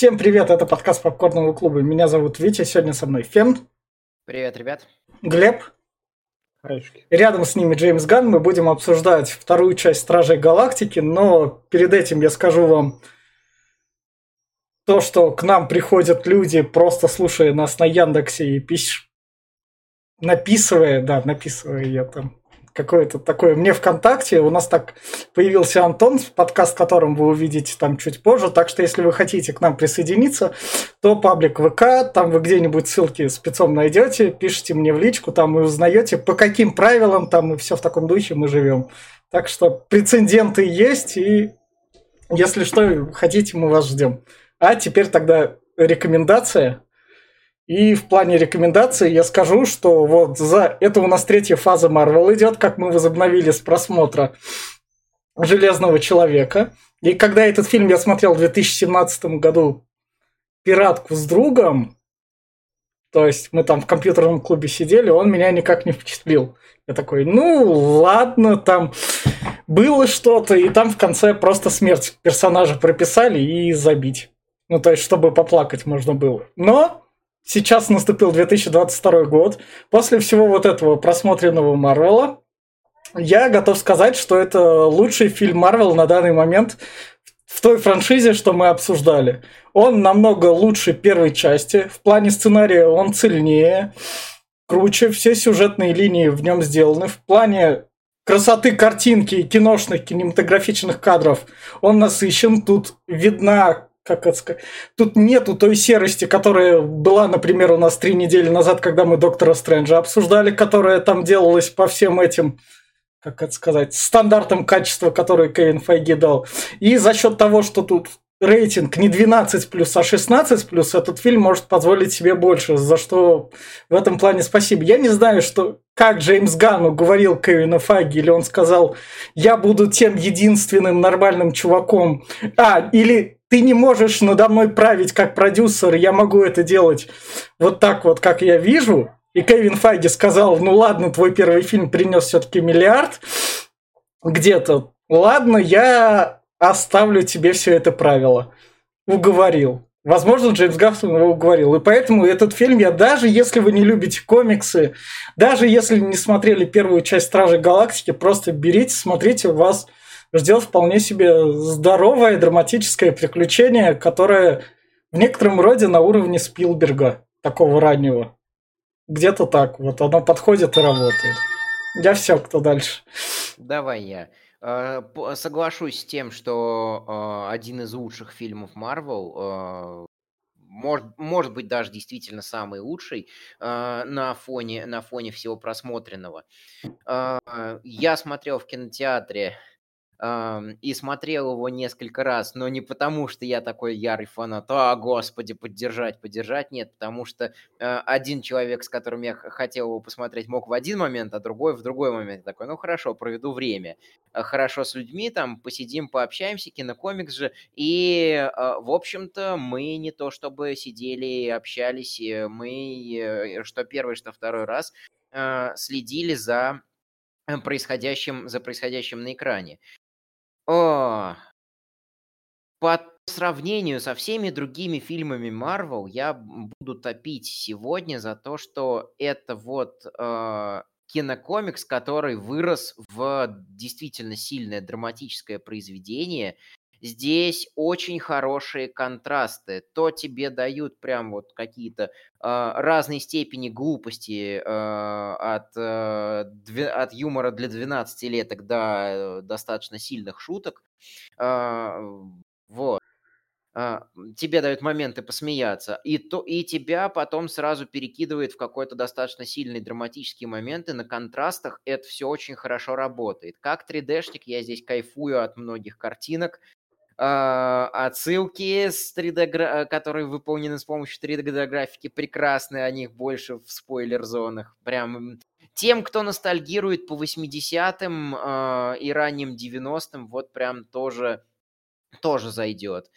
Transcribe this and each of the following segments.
Всем привет, это подкаст Попкорного клуба. Меня зовут Витя, сегодня со мной Фен. Привет, ребят. Глеб. Хайшки. Рядом с ними Джеймс Ган. Мы будем обсуждать вторую часть Стражей Галактики, но перед этим я скажу вам то, что к нам приходят люди, просто слушая нас на Яндексе и пиш... написывая, да, написывая я там какое-то такое. Мне ВКонтакте у нас так появился Антон, подкаст которым вы увидите там чуть позже. Так что, если вы хотите к нам присоединиться, то паблик ВК, там вы где-нибудь ссылки спецом найдете, пишите мне в личку, там и узнаете, по каким правилам там и все в таком духе мы живем. Так что прецеденты есть, и если что, хотите, мы вас ждем. А теперь тогда рекомендация. И в плане рекомендаций я скажу, что вот за это у нас третья фаза Marvel идет, как мы возобновили с просмотра Железного человека. И когда этот фильм я смотрел в 2017 году пиратку с другом, то есть мы там в компьютерном клубе сидели, он меня никак не впечатлил. Я такой, ну ладно, там было что-то, и там в конце просто смерть персонажа прописали и забить. Ну, то есть, чтобы поплакать можно было. Но сейчас наступил 2022 год. После всего вот этого просмотренного Марвела, я готов сказать, что это лучший фильм Марвел на данный момент в той франшизе, что мы обсуждали. Он намного лучше первой части. В плане сценария он цельнее, круче. Все сюжетные линии в нем сделаны. В плане красоты картинки, киношных, кинематографичных кадров он насыщен. Тут видна как это сказать, тут нету той серости, которая была, например, у нас три недели назад, когда мы Доктора Стрэнджа обсуждали, которая там делалась по всем этим, как это сказать, стандартам качества, которые Кевин Файги дал. И за счет того, что тут рейтинг не 12 плюс, а 16 плюс, этот фильм может позволить себе больше, за что в этом плане спасибо. Я не знаю, что как Джеймс Ганн уговорил Кевина Файги, или он сказал, я буду тем единственным нормальным чуваком. А, или ты не можешь надо мной править как продюсер, я могу это делать вот так вот, как я вижу. И Кевин Файги сказал, ну ладно, твой первый фильм принес все-таки миллиард где-то. Ладно, я оставлю тебе все это правило. Уговорил. Возможно, Джеймс Гафтон его уговорил. И поэтому этот фильм я, даже если вы не любите комиксы, даже если не смотрели первую часть Стражей Галактики, просто берите, смотрите, вас ждет вполне себе здоровое драматическое приключение, которое в некотором роде на уровне Спилберга, такого раннего. Где-то так, вот оно подходит и работает. Я все, кто дальше. Давай я. Э, соглашусь с тем, что э, один из лучших фильмов Marvel, э, может, может быть даже действительно самый лучший на фоне, на фоне всего просмотренного. Я смотрел в кинотеатре и смотрел его несколько раз, но не потому, что я такой ярый фанат, а, господи, поддержать, поддержать, нет, потому что э, один человек, с которым я хотел его посмотреть, мог в один момент, а другой в другой момент. Такой, ну хорошо, проведу время. Э, хорошо с людьми, там, посидим, пообщаемся, кинокомикс же, и, э, в общем-то, мы не то чтобы сидели, общались, мы, что первый, что второй раз, следили за происходящим, за происходящим на экране. О, по сравнению со всеми другими фильмами Марвел, я буду топить сегодня за то, что это вот э, кинокомикс, который вырос в действительно сильное драматическое произведение, Здесь очень хорошие контрасты. То тебе дают прям вот какие-то э, разные степени глупости э, от, э, дв... от юмора для 12-леток до э, достаточно сильных шуток. Э, вот тебе дают моменты посмеяться, и, то, и тебя потом сразу перекидывает в какой-то достаточно сильный драматический момент, и на контрастах это все очень хорошо работает. Как 3D-шник я здесь кайфую от многих картинок, отсылки, с 3D, э, которые выполнены с помощью 3D-графики, прекрасны, о них больше в спойлер-зонах. Прям тем, кто ностальгирует по 80-м э, и ранним 90-м, вот прям тоже, тоже зайдет.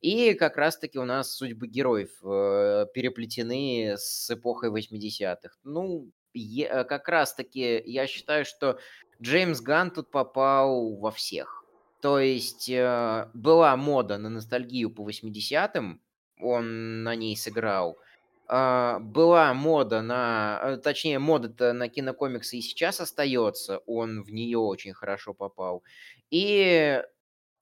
И как раз-таки у нас судьбы героев э, переплетены с эпохой 80-х. Ну, е- э, как раз-таки я считаю, что Джеймс Ганн тут попал во всех. То есть э, была мода на ностальгию по 80-м, он на ней сыграл. А, была мода на... Э, точнее, мода-то на кинокомиксы и сейчас остается. Он в нее очень хорошо попал. И,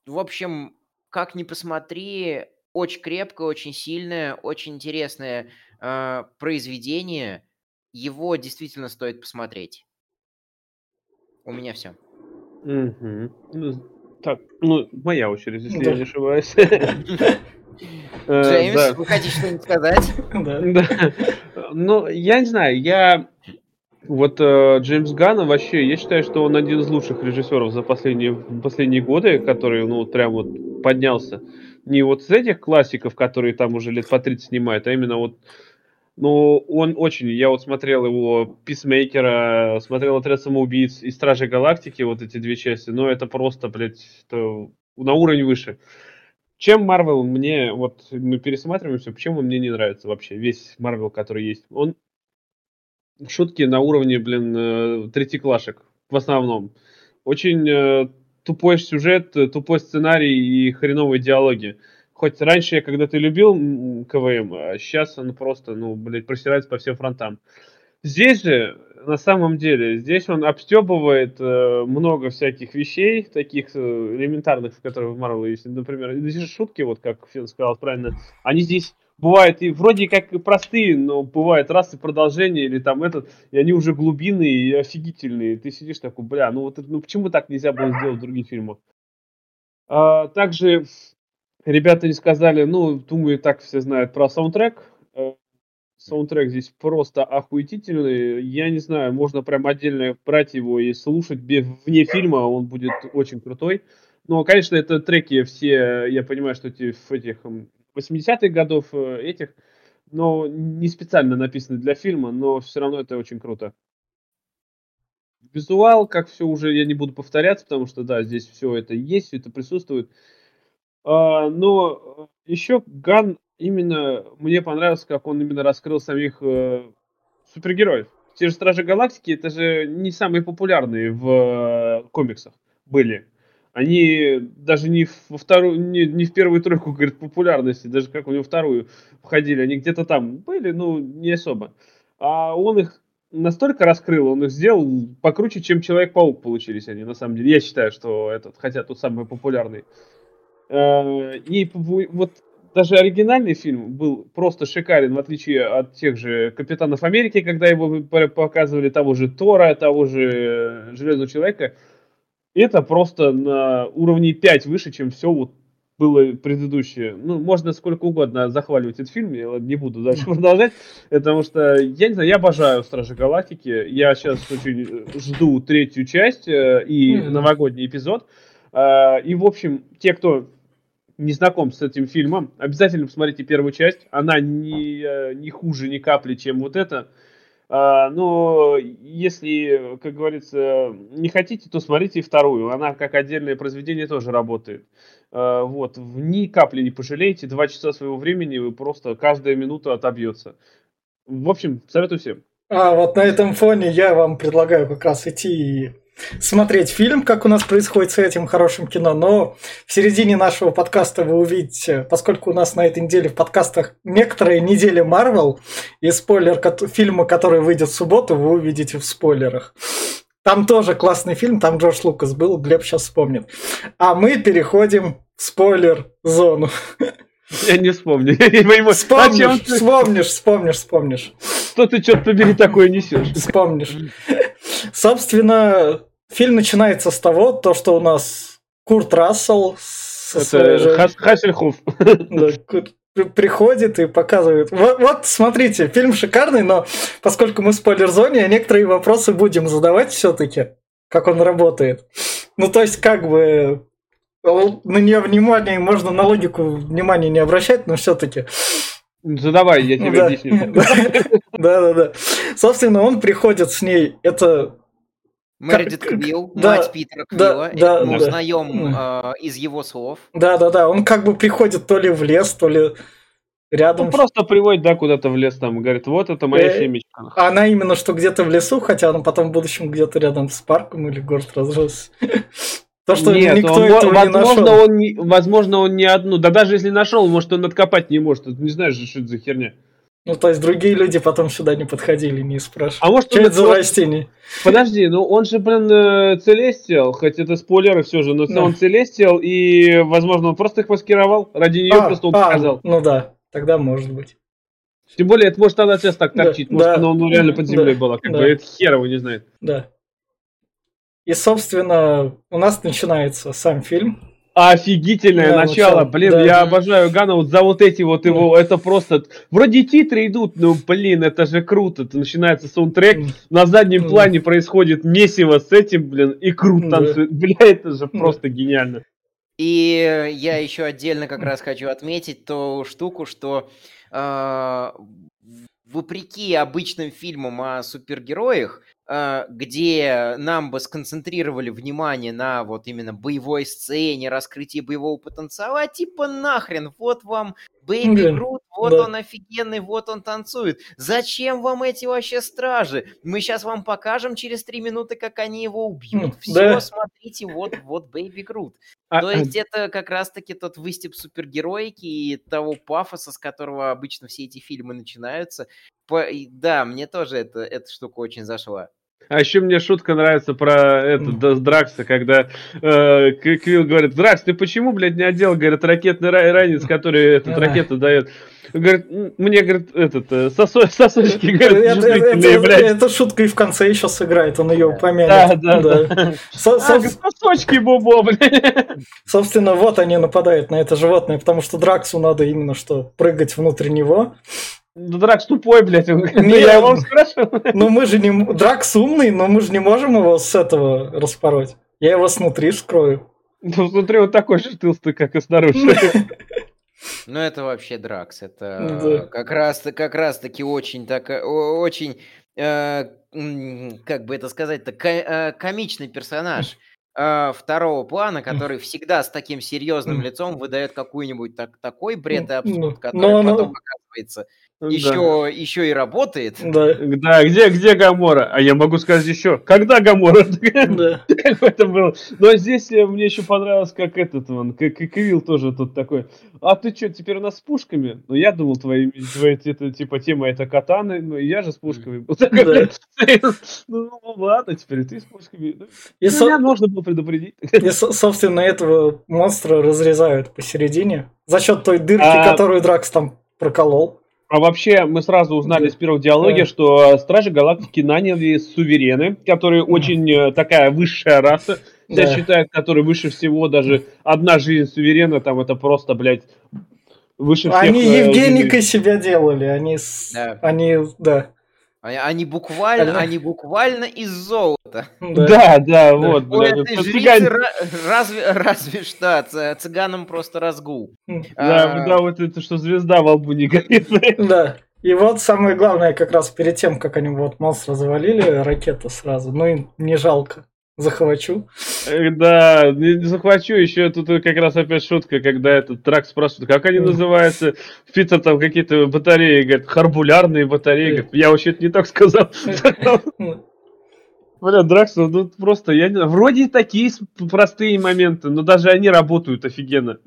в общем, как ни посмотри, очень крепкое, очень сильное, очень интересное э, произведение. Его действительно стоит посмотреть. У меня все. Угу. Ну, так, ну, моя очередь, если Да. я не ошибаюсь. Э, Джеймс, вы хотите что-нибудь сказать? Да. Ну, я не знаю, я... Вот э, Джеймс Ганна вообще, я считаю, что он один из лучших режиссеров за последние, последние годы, который, ну, вот прям вот поднялся. Не вот с этих классиков, которые там уже лет по 30 снимают, а именно вот ну, он очень, я вот смотрел его Писмейкера, смотрел Отряд самоубийц и Стражи Галактики, вот эти две части, но это просто, блядь, это на уровень выше. Чем Марвел мне, вот мы пересматриваем все, почему мне не нравится вообще весь Марвел, который есть? Он шутки на уровне, блин, э, третьеклашек в основном. Очень э, тупой сюжет, э, тупой сценарий и хреновые диалоги. Хоть раньше я когда-то любил КВМ, а сейчас он просто, ну, блядь, просирается по всем фронтам. Здесь же, на самом деле, здесь он обстебывает э, много всяких вещей, таких э, элементарных, в которых в Марвел есть. Например, здесь же шутки, вот как Фен сказал правильно, они здесь бывают и вроде как простые, но бывают раз и продолжение, или там этот, и они уже глубинные и офигительные. Ты сидишь такой, бля, ну вот ну почему так нельзя было сделать в других фильмах? А, также ребята не сказали, ну, думаю, так все знают про саундтрек. Э, Саундтрек здесь просто охуетительный. Я не знаю, можно прям отдельно брать его и слушать вне фильма, он будет очень крутой. Но, конечно, это треки все, я понимаю, что эти в этих м, 80-х годов э, этих, но не специально написаны для фильма, но все равно это очень круто. Визуал, как все уже, я не буду повторяться, потому что, да, здесь все это есть, все это присутствует. А, но еще Ган именно мне понравился, как он именно раскрыл самих э, супергероев. Те же Стражи Галактики, это же не самые популярные в э, комиксах были. Они даже не во вторую, не, не в первую тройку, говорит, популярности, даже как у него вторую входили, они где-то там были, ну, не особо. А он их настолько раскрыл, он их сделал покруче, чем Человек-паук получились они, на самом деле. Я считаю, что этот, хотя тут самый популярный. Э, И вот даже оригинальный фильм был просто шикарен, в отличие от тех же Капитанов Америки, когда его показывали, того же Тора, того же э, Железного Человека. Это просто на уровне 5 выше, чем все вот было предыдущее. Ну, можно сколько угодно захваливать этот фильм, я не буду дальше продолжать, потому что, я не знаю, я обожаю Стражи Галактики, я сейчас очень э, жду третью часть и новогодний эпизод. А, И, в общем, те, кто не знаком с этим фильмом, обязательно посмотрите первую часть. Она не, э, не хуже ни капли, чем вот это. А, Но если, как говорится, не хотите, то смотрите и вторую. Она как отдельное произведение тоже работает. А, Вот, ни капли не пожалеете. Два часа своего времени вы просто каждая минута отобьется. В общем, советую всем. А вот на этом фоне я вам предлагаю как раз идти и смотреть фильм, как у нас происходит с этим хорошим кино, но в середине нашего подкаста вы увидите, поскольку у нас на этой неделе в подкастах некоторые недели Марвел, и спойлер фильма, который выйдет в субботу, вы увидите в спойлерах. Там тоже классный фильм, там Джордж Лукас был, Глеб сейчас вспомнит. А мы переходим в спойлер-зону. Я не вспомню. Вспомнишь, вспомнишь, вспомнишь, вспомнишь. Что ты, черт побери, такое несешь? Вспомнишь. Собственно, фильм начинается с того, то, что у нас Курт Рассел со своей Это же- Хас- Хассельхоф. да, приходит и показывает. Вот, вот, смотрите, фильм шикарный, но поскольку мы в спойлер-зоне, некоторые вопросы будем задавать все-таки, как он работает. Ну, то есть, как бы на нее внимание, можно на логику внимания не обращать, но все-таки. Задавай, я тебе Да. объясню. Да, да, да. Собственно, он приходит с ней. Это Мэридит Квилл, да, мать Питера Квилла. да, мы да. узнаем э, из его слов. Да, да, да. Он как бы приходит то ли в лес, то ли рядом. Он просто приводит, да, куда-то в лес там, говорит, вот это моя Э, семечка. А Она именно что где-то в лесу, хотя она потом в будущем где-то рядом с парком или город разрос. То, что Нет, никто он, этого не возможно, нашел. он не, возможно, он не одну. Да даже если нашел, может, он откопать не может. Не знаешь, же, что это за херня. Ну, то есть другие люди потом сюда не подходили, не спрашивали. А может, Что он это за просто- растение? Подожди, ну он же, блин, э, Целестиал, хоть это спойлеры все же, но Да. он Целестиал, и, возможно, он просто их маскировал. Ради нее А, просто он а, показал. Ну да, тогда может быть. Тем более, это может она сейчас так Да, торчит. Может, да, она ну, реально под землей да, была. Как да. бы это хер его не знает. Да. И, собственно, у нас начинается сам фильм. Офигительное Да, начало. начало, Блин, да. я обожаю Гана вот за вот эти вот его. Это просто. Вроде титры идут, но блин, это же круто. Это начинается саундтрек. М, На заднем Мгм. плане происходит месиво с этим, блин, и Крут Да. танцует. Бля, это же Да. просто гениально. И я еще отдельно как раз хочу отметить ту штуку, что а, вопреки обычным фильмам о супергероях, где нам бы сконцентрировали внимание на вот именно боевой сцене, раскрытии боевого потенциала, а типа нахрен, вот вам Baby Да, Groot, вот да. он офигенный, вот он танцует. Зачем вам эти вообще стражи? Мы сейчас вам покажем через три минуты, как они его убьют. Все, да. смотрите, вот, вот Baby Groot. А, То есть это как раз-таки тот выступ супергеройки и того пафоса, с которого обычно все эти фильмы начинаются. По- Да, мне тоже это, эта штука очень зашла. А еще мне шутка нравится про это, да, Дракса, когда э, Квилл говорит, Дракс, ты почему, блядь, не одел, говорит, ракетный ра- ранец, который этот, ракету дает? Говорит, «М, мне, говорит, этот, э, сосо- сосочки, говорит, Это, это- блядь. эта шутка и в конце еще сыграет, он ее Да, упомянет. да, да. Со- А, сосочки, бобо, блядь. Собственно, вот они нападают на это животное, потому что Драксу надо именно что прыгать внутрь него. Да Дракс тупой, блядь. «Ну, Не, я вам спрашиваю. Но мы же не... Дракс умный, но мы же не можем его с этого распороть. Я его снутри скрою. Ну, смотри, он такой же толстый, как и снаружи. Ну, это вообще Дракс. Это Ну Да. как раз как раз таки очень так э, очень э, как бы это сказать-то э, комичный персонаж э, второго плана, который всегда с таким серьезным лицом выдает какой-нибудь так, такой бред и Ну, абсурд, ну, который но потом оказывается Да. еще еще и работает. Да, Да, где, где Гамора? А я могу сказать еще, когда Гамора? да. Как это было? Но здесь э, мне еще понравилось, как этот вон, как как Квилл тоже тут такой. А ты что, теперь у нас с пушками? Ну я думал, твои, твои это, типа тема это катаны, но я же с пушками. был. Ну ну, ладно, теперь ты с пушками. Ну, И, со- Меня можно было предупредить. и, со- собственно, этого монстра разрезают посередине за счет той дырки, А- которую Дракс там проколол. А вообще, мы сразу узнали Да. с первого диалога, Да. что Стражи Галактики наняли суверены, которые Да. очень э, такая высшая раса. Все Да. считают, которые выше всего, даже одна жизнь суверена, там это просто, блядь, выше всех. Они э, Евгеникой себя делали, они... с- Да. Они, да. Они, буквально, они буквально из золота. да. Да, да, вот, разве, разве что цыганам просто разгул. М. Да, А, да, вот это, что звезда во лбу не горит. Да. И вот самое главное, как раз перед тем, как они вот монстра завалили, ракета сразу. Ну им не жалко. Захвачу. Да, захвачу, еще тут как раз опять шутка, когда этот трак спрашивает, как они называются, Питер там какие-то батареи, говорит, харбулярные батареи, говорит, я вообще это не так сказал. Бля, Дракс, ну тут просто, я не вроде такие простые моменты, но даже они работают офигенно.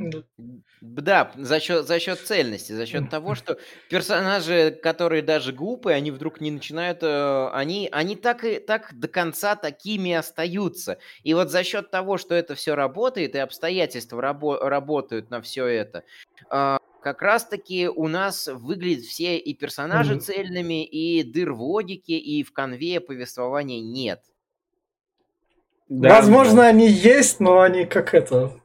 Да, за счет, за счет цельности, за счет того, что персонажи, которые даже глупые, они вдруг не начинают, э, они, они так и так до конца такими остаются. И вот за счет того, что это все работает и обстоятельства рабо- работают на все это, а, как раз-таки у нас выглядят все и персонажи Мгм. цельными, и дыр в логике, и в конве повествования нет. Да, Возможно, они есть, но они как это...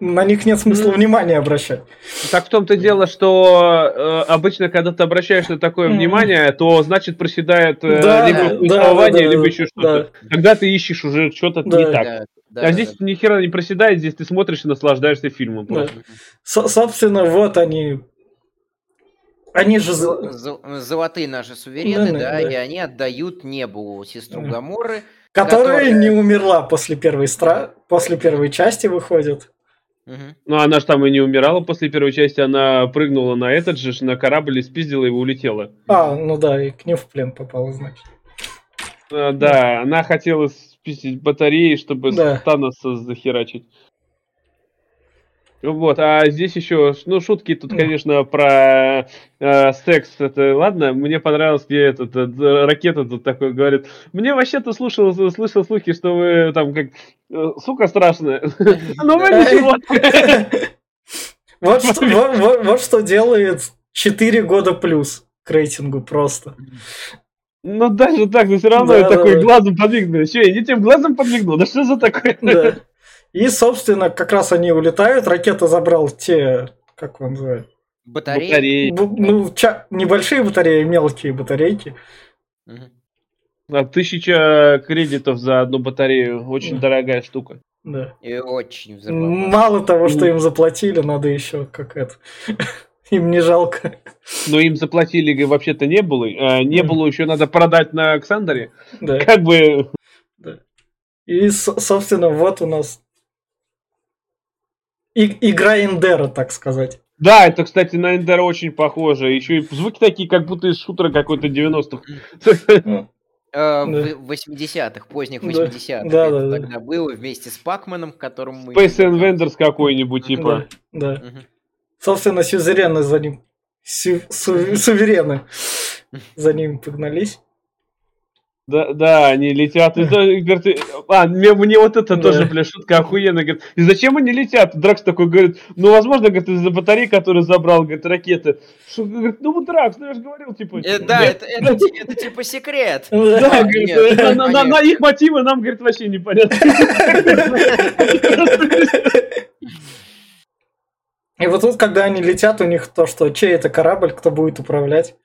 на них нет смысла М. внимания обращать. Так в том-то дело, что э, обычно, когда ты обращаешь на такое внимание, то значит проседает э, Да, либо да, повествование, да, либо да, еще что-то. да. Когда ты ищешь уже что-то Да. не так. Да, да, а да, здесь да. ни хера не проседает, здесь ты смотришь и наслаждаешься фильмом. Да. Со- собственно, вот они... Они же... Золотые наши суверены, Да, да, да. и они отдают небу сестру Да. Гаморы. Которая- не умерла после первой стра... после первой части выходит. Ну, она же там и не умирала после первой части, она прыгнула на этот же, на корабль, и спиздила его, улетела. А, ну да, и к ним в плен попала, значит. Э, Да, она хотела списать батареи, чтобы Да. Таноса захерачить. Вот, а здесь еще, ну, шутки тут, конечно, про э, секс, это ладно, мне понравилось, где этот, э, ракета тут такой говорит, мне вообще-то слушал, слышал слухи, что вы там как, э, сука страшная, ну вы ничего. Вот что, вот, вот- вот что делает 4 года плюс к рейтингу просто. Ну даже так, но все равно Да, такой да. глазом подвигну. Че, я не тем глазом подвигнул? Да что за такое? Да. И, собственно, как раз они улетают. Ракета забрал те, как он называет, Батареи. Батареи. бу- ну, ча- небольшие батареи, мелкие батарейки. А тысяча кредитов за одну батарею. Очень Да. дорогая штука. Да. И очень взрывоопасно. Мало того, что Ну. им заплатили, надо еще как это. Им не жалко. Но им заплатили, вообще-то не было. А не было, еще надо продать на Оксандре. Да. Как бы... И, с- собственно, вот у нас и- игра Индера, так сказать. Да, это, кстати, на Эндера очень похоже. Еще и звуки такие, как будто из шутера какой-то 90-х. Ну, Э, Да. В 80-х, поздних Да. 80-х. Да, да, да. тогда было вместе с Пакманом, к которому мы... Space Invaders какой-нибудь, типа. Да, да. Собственно, сюзерены за ним. сю- су- суверены за ним погнались. Да, да, они летят. И, говорит, и- а, мне, мне вот это тоже, бля, шутка охуенная. Говорит, и зачем они летят? Дракс такой говорит, ну, возможно, говорит, из-за батареи, которую забрал, говорит, ракеты. Что, говорит, ну, вот Дракс, ну, я же говорил, типа. Э, Да, это, это, ти- это типа секрет. Да, Да. говорит, Нет, на, на- на- понятно. на их мотивы нам, говорит, вообще непонятно. И вот тут, когда они летят, у них то, что чей это корабль, кто будет управлять.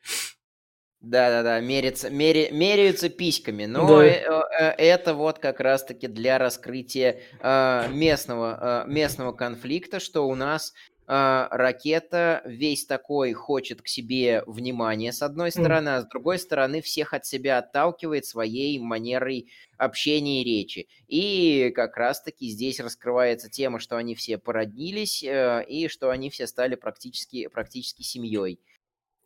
Да-да-да, мерятся, меря- меряются письками. Но Да. э, э, это вот как раз-таки для раскрытия э, местного, местного конфликта, что у нас ракета весь такой хочет к себе внимания, с одной стороны, а с другой стороны всех от себя отталкивает своей манерой общения и речи. И как раз-таки здесь раскрывается тема, что они все породнились и что они все стали практически, практически семьей.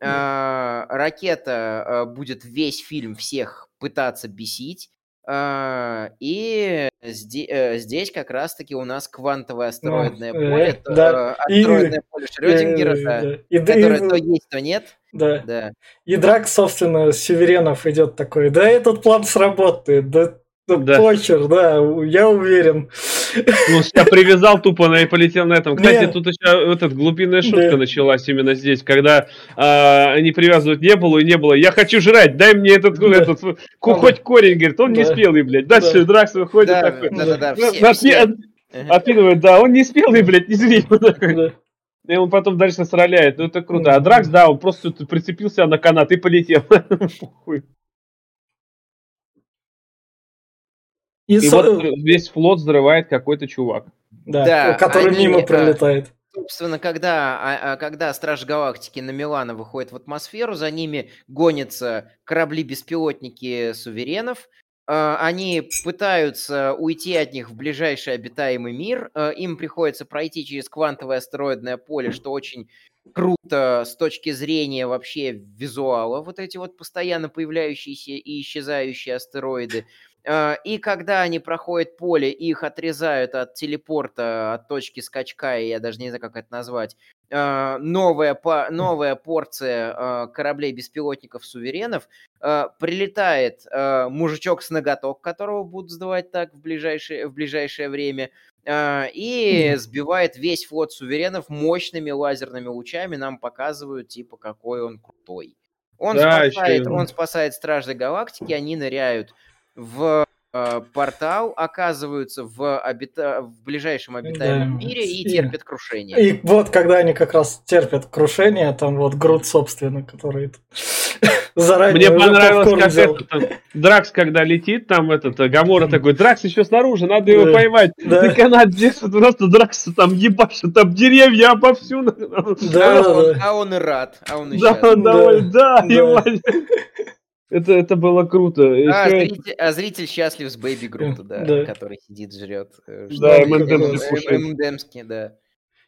А, Ракета а, будет весь фильм всех пытаться бесить. а, И э, здесь как раз-таки у нас квантовое астероидное э, поле, то, да. э, И- астероидное поле Шрёдингера, Э, да, да. И, которое и- то есть, то нет. да. Да. И Драк, собственно, Северенов идет такой, да этот план сработает, да, да Да. похер, да, я уверен. Ну, я привязал тупо на и полетел на этом. Кстати, Не. тут еще этот глубинная шутка Да. началась именно здесь, когда а, они привязывают не было и не было. Я хочу жрать, дай мне этот, ну, Да. этот ку- хоть корень, говорит, он не Да. спелый, блядь. Дальше Да. Дракс выходит Да, такой. да, да, да, ну, все- все- от- да, он не спелый, блядь, не зри. Вот такой. Да. И он потом дальше сраляет, ну это круто. А Дракс, да, он просто прицепился на канат и полетел. Похуй. И, И со- вот весь флот взрывает какой-то чувак. да, Да, который они, мимо пролетает. Собственно, когда, а- а когда Страж Галактики на Милана выходит в атмосферу, за ними гонятся корабли-беспилотники суверенов. А, Они пытаются уйти от них в ближайший обитаемый мир. А, Им приходится пройти через квантовое астероидное поле, что очень круто с точки зрения вообще визуала. Вот эти вот постоянно появляющиеся и исчезающие астероиды. А, И когда они проходят поле, их отрезают от телепорта, от точки скачка, и я даже не знаю, как это назвать, а, новая, новая порция а, кораблей-беспилотников-суверенов, а, прилетает мужичок с ноготок, которого будут сдавать так в ближайшее, в ближайшее время, и сбивает весь флот суверенов мощными лазерными лучами, нам показывают, типа, какой он крутой. Он, Да, спасает, ещё и- он спасает Стражей Галактики, они ныряют в э, портал, оказываются в, обита... в ближайшем обитаемом Да, мире и и- терпят крушение. И вот, когда они как раз терпят крушение, там вот Грут, собственно, который заранее Мне понравилось, как взял. это, там, Дракс, когда летит, там этот, э, Гамора такой, Дракс еще снаружи, надо его Да. поймать. Да. На канат держит, просто Дракс там ебашит, там деревья обовсюду. Да, а, да, он, да. а он и рад, а он и Да, счастлив. довольно, да, Да. ебать. Это, это было круто. А, Ещё- зритель, а зритель счастлив с Бэйби Грута, да, Да. который сидит, жрет. э, Да, что- M&M's э, кушает. M&M's, да.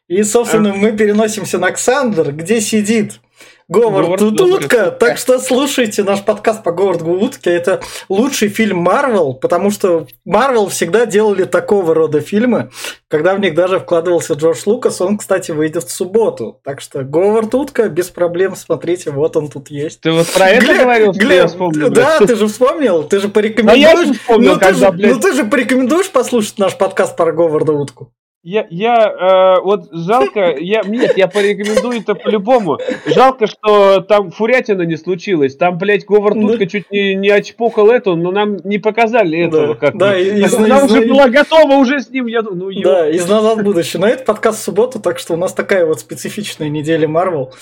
И, собственно, мы переносимся на Оксандр, где сидит Говард Говард Утка. Так что слушайте наш подкаст по Говарду Утке. Это лучший фильм Марвел, потому что Марвел всегда делали такого рода фильмы, когда в них даже вкладывался Джордж Лукас. Он, кстати, выйдет в субботу. Так что Говард Утка без проблем смотрите, вот он тут есть. Ты вот про это Глеб, говорил, что я Глеб, вспомнил? да, ты же вспомнил, ты же А я порекомендуешь. же вспомнил, ну, ты когда, же, блядь, ну ты же порекомендуешь послушать наш подкаст про Говарда Утку. Я, я э, вот жалко, я, нет, я порекомендую это по-любому. Жалко, что там фурятина не случилось. Там, блядь, Говард Да. Утка чуть не, не очпокал эту, но нам не показали этого. Да, как да, и- и зна- Она и уже зна- была готова уже с ним. Я ну, ё- Да, из назад будущее. Но это подкаст в субботу, так что у нас такая вот специфичная неделя Марвел.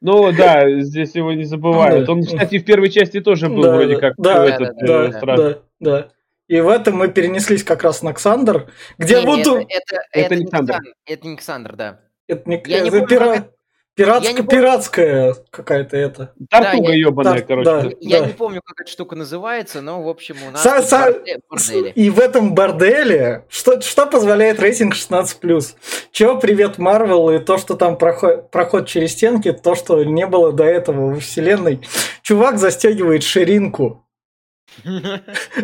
Ну да, здесь его не забывают. Да. Он, кстати, в первой части тоже был Да, вроде да, как да, этот, да, э, Да, страж. да, да. И в этом мы перенеслись как раз на Ксандр, где Не, не, вот... это, это, Это это не Александр. Ксан- Это не Александр, да. Это не, я не это помню, пира- как пиратск- я не помню. пиратская какая-то это. Тартуга Да, я- ебаная, Тар- короче. да. Я не помню, как эта штука называется, но, в общем, у нас Са- са-. И в этом борделе, что, что позволяет рейтинг 16+. Чего привет Марвел и то, что там проход, проход через стенки, то, что не было до этого во вселенной. Чувак застегивает ширинку.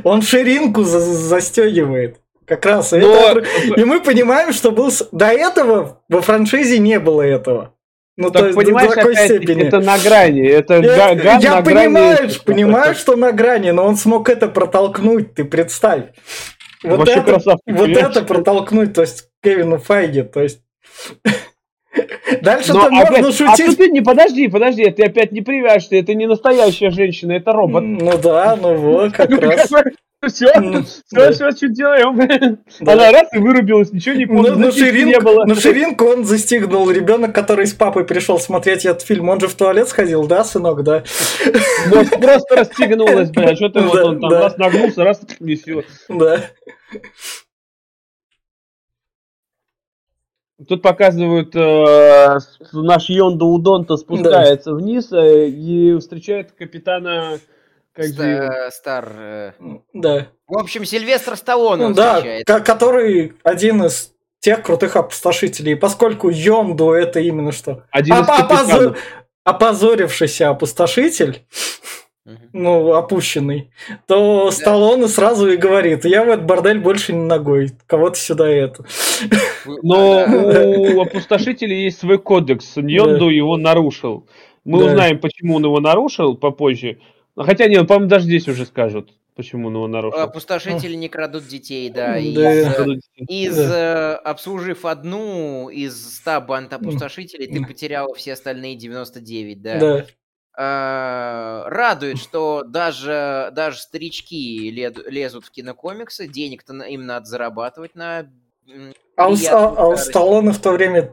Он ширинку за- застегивает. Как раз. И, Но- это- и мы понимаем, что был... До этого во франшизе не было этого. Ну, то Так есть до понимаешь, такой опять степени. это на грани. Это Я, га- ган я на понимаю, грани. понимаю, что на грани, но он смог это протолкнуть, ты представь. Вот Вообще это, красавчик, вот это протолкнуть, то есть Кевину Файге, то есть... Дальше Но там можно опять- а шутить. ты не подожди, подожди, ты опять не привяжешься, это не настоящая женщина, это робот. Ну да, ну вот, как раз. Все, все, да. все, что делаем. Да. Она раз и вырубилась, ничего не Ну, помню, записки не ширинку, было. на ширинку он застегнул. Ребенок, который с папой пришел смотреть этот фильм, он же в туалет сходил, да, сынок, да? Может, просто расстегнулась, бля, что ты вот он там да. раз нагнулся, раз и все. Да. Тут показывают, э, наш Йонда Удонта спускается вниз э, и встречает капитана... Как? Ста- Стар... э, Да. В общем, Сильвестр Сталлоне Ну да, встречает. ко- который один из тех крутых опустошителей. И Поскольку Йонду это именно что? Один из Опа- опозо- капитанов. Опозорившийся опустошитель. Ну, опущенный, то Сталлоне сразу и говорит, я в этот бордель больше не ногой, кого-то сюда это. Но Да. у опустошителей есть свой кодекс. Ньонду его нарушил. Мы Да. узнаем, почему он его нарушил попозже. Хотя нет, по-моему, даже здесь уже скажут, почему он его нарушил. Опустошители не крадут детей, да. Да. Из, Да. э, из, э, обслужив одну из 100 банд опустошителей, ты потерял все остальные 99, да. Да. А, Радует, что даже, даже старички лед- лезут в кинокомиксы, денег-то им надо зарабатывать на... А у, а- а у. Сталлоне в то время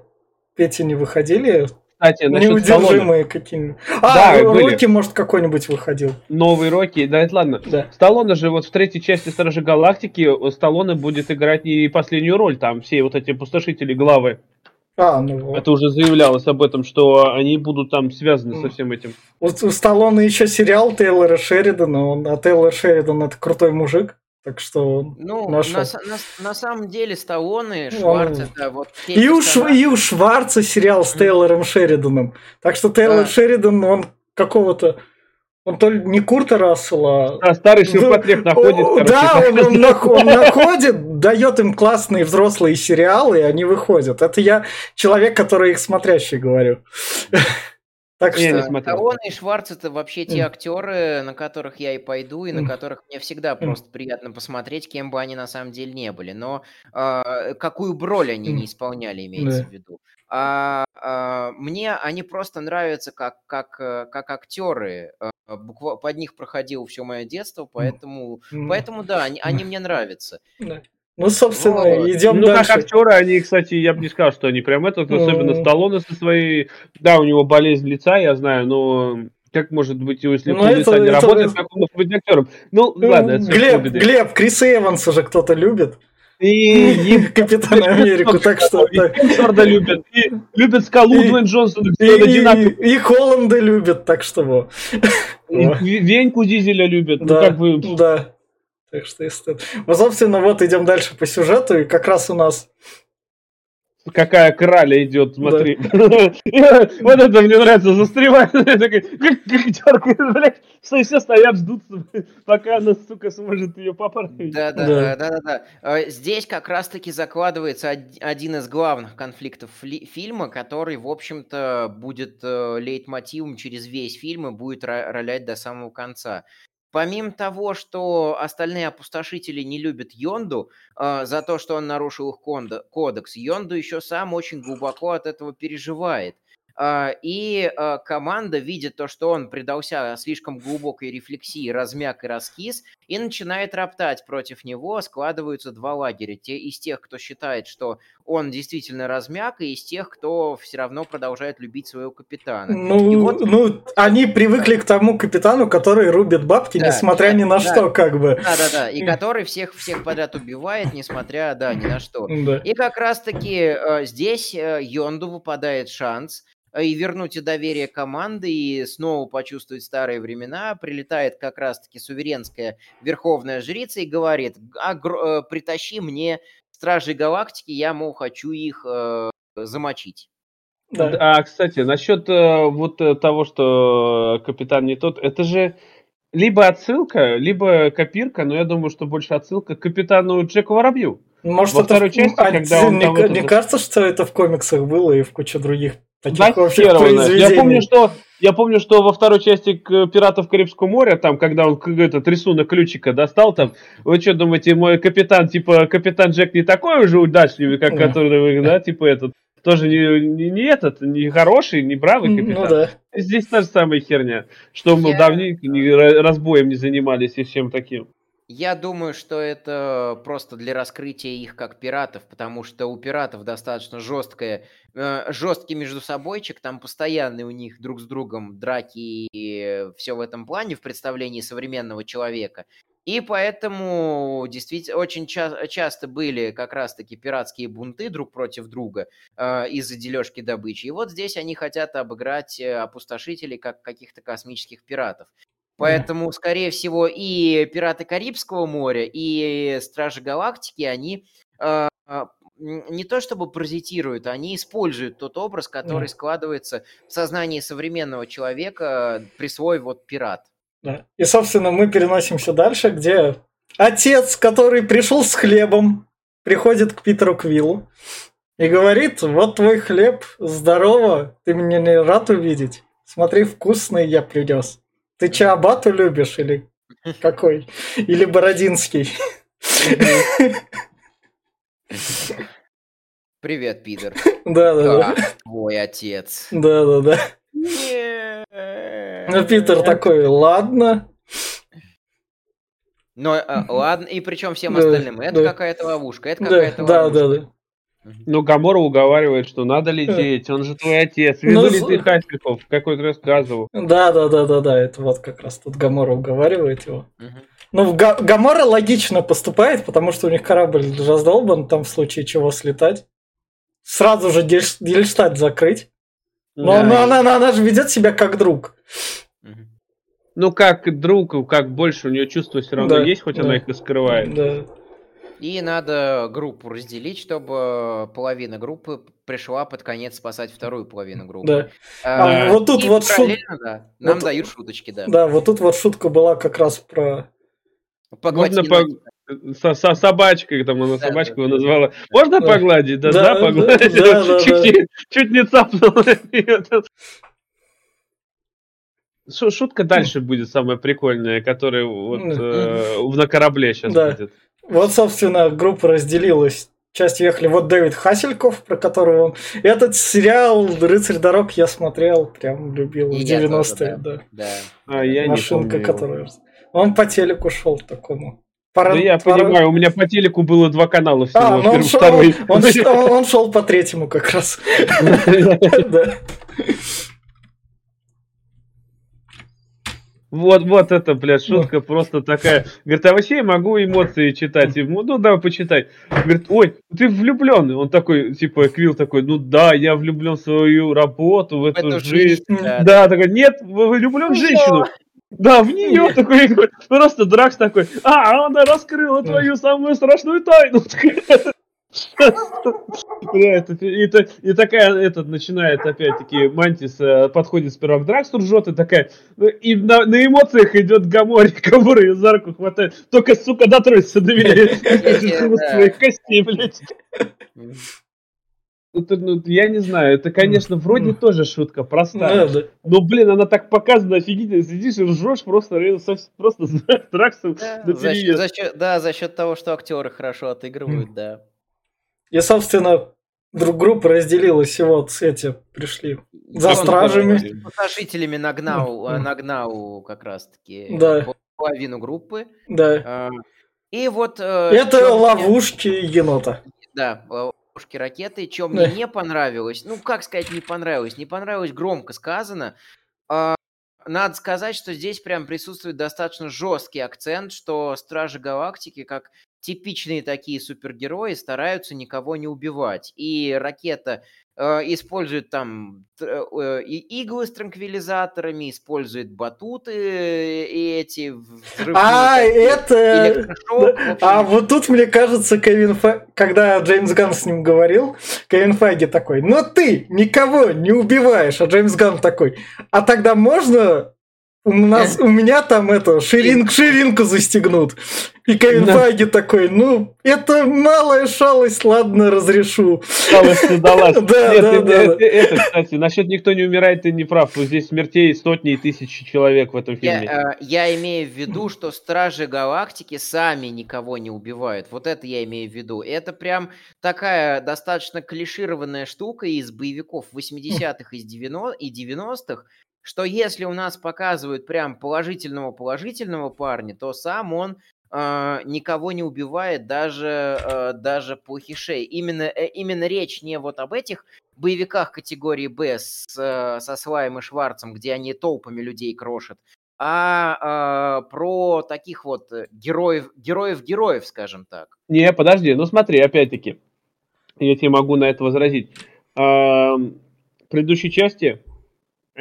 Пети не выходили? Кстати. Неудержимые какие-нибудь. А, Да, были. Рокки, может, какой-нибудь выходил. Новый Рокки, да, это ладно. Да. Сталлоне же вот в третьей части Стражи Галактики э, Сталлоне будет играть не последнюю роль, там все вот эти опустошители главы. А, ну вот. Это уже заявлялось об этом, что они будут там связаны со всем этим. У, у Сталлоне еще сериал Тейлора Шеридана, он, а Тейлор Шеридан это крутой мужик, так что он Ну, нашел. на, на- на самом деле Сталлоне, Ну, Шварц, он- это вот... И у, Шв- и у Шварца сериал с. Тейлором Шериданом. Так что Тейлор Да. Шеридан, он какого-то... Он то ли не Курта Рассела, А старый Да, ширпотреб находит, о, короче, Да, он, он нах- он находит, дает им классные взрослые сериалы, и они выходят. Это я человек, который их смотрящий говорю. Так Не, что... не смотрел. Сталлоне и Шварц это вообще те актеры, на которых я и пойду, и на которых мне всегда просто приятно посмотреть, кем бы они на самом деле не были. Но а, какую бы роль они не исполняли, имеется Да. в виду. А, а, мне они просто нравятся как, как, э, как актеры. А, буква- под них проходило все мое детство, поэтому, М, поэтому да, они, они мне нравятся. Ну, собственно, Вот. идем Ну, дальше. как актеры, они, кстати, я бы не сказал, что они прям этот, особенно. Сталлоне со своей... Да, у него болезнь лица, я знаю, но как может быть, если Ну, лица не это- работает, как он может быть актером? Ну, ладно, это Глеб. Глеб, Криса Эванса же кто-то любит. И, и Капитана Америку, так что... Хемсворда любят, и любят Скалу Дуэйн Джонсона, И, Холланда любит, так что Веньку Дизеля любят. Ну, Да, как бы... да. Так что, если... Ну, собственно, вот идем дальше по сюжету, и как раз у нас какая краля идет, смотри. Вот это мне нравится, застревает. Как дергаешь, блядь, что все стоят, ждут, пока она, сука, сможет ее поправить. Да, да, да, да, да. Здесь как раз-таки закладывается один из главных конфликтов фильма, который, в общем-то, будет э, лейтмотивом через весь фильм и будет ролять до самого конца. Помимо того, что остальные опустошители не любят Йонду э, за то, что он нарушил их кодекс, Йонду еще сам очень глубоко от этого переживает. А, и а, команда видит то, что он предался слишком глубокой рефлексии, размяк и раскис, и начинает роптать против него. Складываются два лагеря. Те из тех, кто считает, что он действительно размяк, и из тех, кто все равно продолжает любить своего капитана. Ну, вот... ну они привыкли к тому капитану, который рубит бабки, да, несмотря да, ни на да, что, как бы. Да-да-да, и который всех, всех подряд убивает, несмотря, да, ни на что. Да. И как раз-таки э, здесь э, Йонду выпадает шанс Э, и вернуть и доверие команды, и снова почувствовать старые времена, прилетает как раз-таки суверенская верховная жрица и говорит, а, э, притащи мне Стражей Галактики, я, мол, хочу их э, замочить. Да. А, кстати, насчет э, вот э, того, что капитан не тот, это же либо отсылка, либо копирка, но я думаю, что больше отсылка к капитану Джеку Воробью. Может, Во это второй части, а, когда он не, не кажется, что это в комиксах было и в куче других Таких я помню, что я помню, что во второй части Пиратов Карибского моря, там, когда он этот рисунок ключика достал, там, вы что думаете, мой капитан, типа, капитан Джек не такой уже удачливый, как да. который, да, типа этот, тоже не, не, не этот, не хороший, не бравый ну капитан. Ну, да. Здесь та же самая херня, что мы я... давненько не, разбоем не занимались и всем таким. Я думаю, что это просто для раскрытия их как пиратов, потому что у пиратов достаточно жесткая, э, жесткий между собойчик, там постоянные у них друг с другом драки и все в этом плане в представлении современного человека. И поэтому действительно очень ча- часто были как раз-таки пиратские бунты друг против друга э, из-за дележки добычи. И вот здесь они хотят обыграть э, опустошителей как каких-то космических пиратов. Поэтому, скорее всего, и «Пираты Карибского моря», и «Стражи Галактики», они э, не то чтобы паразитируют, они используют тот образ, который да. складывается в сознании современного человека, присвоив вот пират. Да. И, собственно, мы переносимся дальше, где отец, который пришел с хлебом, приходит к Питеру Квиллу и говорит, вот твой хлеб, здорово, ты меня не рад увидеть? Смотри, вкусный я принес. Ты Чаабату любишь или какой? Или Бородинский? Привет, Питер. Да, да, да. Твой отец. Да, да, да. Ну, Питер такой, ладно. Но э, ладно, и причем всем остальным. Это какая-то ловушка, это какая-то ловушка. Да, да, да. Ну, Гамора уговаривает, что надо лететь, он же твой отец. Везу ну, ли ты Хасиков, какой-то рассказывал. Да, да, да, да, да, это вот как раз тут Гамора уговаривает его. Угу. Ну, Га- Гамора логично поступает, потому что у них корабль раздолбан, там в случае чего слетать. Сразу же Дельштадт закрыть. Но, да. но она, она, она же ведет себя как друг. Ну, как друг, как больше, у нее чувства все равно да, есть, хоть да, она их и скрывает. Да. И надо группу разделить, чтобы половина группы пришла под конец спасать вторую половину группы. Да. А, а, вот тут вот шут... да, нам вот, дают шуточки, да. Да, вот тут вот шутка была как раз про... Можно по... со, со собачкой, там она да, собачку да, назвала. Да. Можно да. погладить? Да, да, да погладить. Да, да, чуть, да. чуть не цапнула. Шутка дальше будет самая прикольная, которая вот э, на корабле сейчас да. будет. Вот, собственно, группа разделилась. Часть ехали вот Дэвид Хасельков, про которого он... Этот сериал «Рыцарь дорог» я смотрел, прям любил в 90-е. Да. да. да. А, я Машинка, не которая... Он по телеку шел такому. Пара, да я пара... понимаю, у меня по телеку было два канала всего. А, ну он, шел, он, он, он шел по третьему как раз. Вот, вот это, блядь, шутка просто такая. Говорит, а вообще я могу эмоции читать. Ему, ну, давай почитай. Говорит, ой, ты влюбленный. Он такой, типа, Квилл такой, ну да, я влюблен в свою работу, в эту, эту жизнь. жизнь. Да, да, такой, нет, влюблен в женщину. Да, в нее такой, просто Дракс такой, а, она раскрыла твою самую страшную тайну. И такая, этот, начинает опять-таки, Мантис э, подходит сперва к Драксу, ржет, и такая, ну, и на, эмоциях идет Гамори, Гамора ее за руку хватает, только, сука, дотронься до меня, своих костей, блядь. Это, ну, я не знаю, это, конечно, вроде тоже шутка простая. Да, да. Но, блин, она так показана офигительно. Сидишь и ржешь просто, просто с Драксом да, за, счет, за счет, да, за счет того, что актеры хорошо отыгрывают, да. И, собственно, друг группа разделилась, и вот эти пришли за стражами. За жителями нагнал, нагнал как раз-таки да. половину группы. Да. А, и вот... Э, Это ловушки енота. Да, ловушки ракеты. Что мне не понравилось, ну, как сказать, не понравилось? Не понравилось громко сказано. А, надо сказать, что здесь прям присутствует достаточно жесткий акцент, что Стражи Галактики, как типичные такие супергерои стараются никого не убивать. И ракета э, использует там э, иглы с транквилизаторами, использует батуты э, и эти А, это... А вот тут, мне кажется, Кевин Фа... когда Джеймс Ганн с ним говорил, Кевин Файги такой, но ты никого не убиваешь, а Джеймс Ганн такой, а тогда можно у, нас, у меня там это, ширинг, ширинку застегнут. И Кевин да. Файги такой, ну, это малая шалость, ладно, разрешу. Шалость не далась. Да, Нет, да, это, да. Это, это, кстати, насчет «Никто не умирает» ты не прав. Вот здесь смертей сотни и тысячи человек в этом фильме. Я, э, я имею в виду, что Стражи Галактики сами никого не убивают. Вот это я имею в виду. Это прям такая достаточно клишированная штука из боевиков 80-х и 90-х, что если у нас показывают прям положительного-положительного парня, то сам он э, никого не убивает, даже, э, даже плохишей. Именно, э, именно речь не вот об этих боевиках категории Б с, э, со Слаем и Шварцем, где они толпами людей крошат, а э, про таких вот героев, героев-героев, скажем так. Не, подожди, ну смотри, опять-таки, я тебе могу на это возразить. Э, в предыдущей части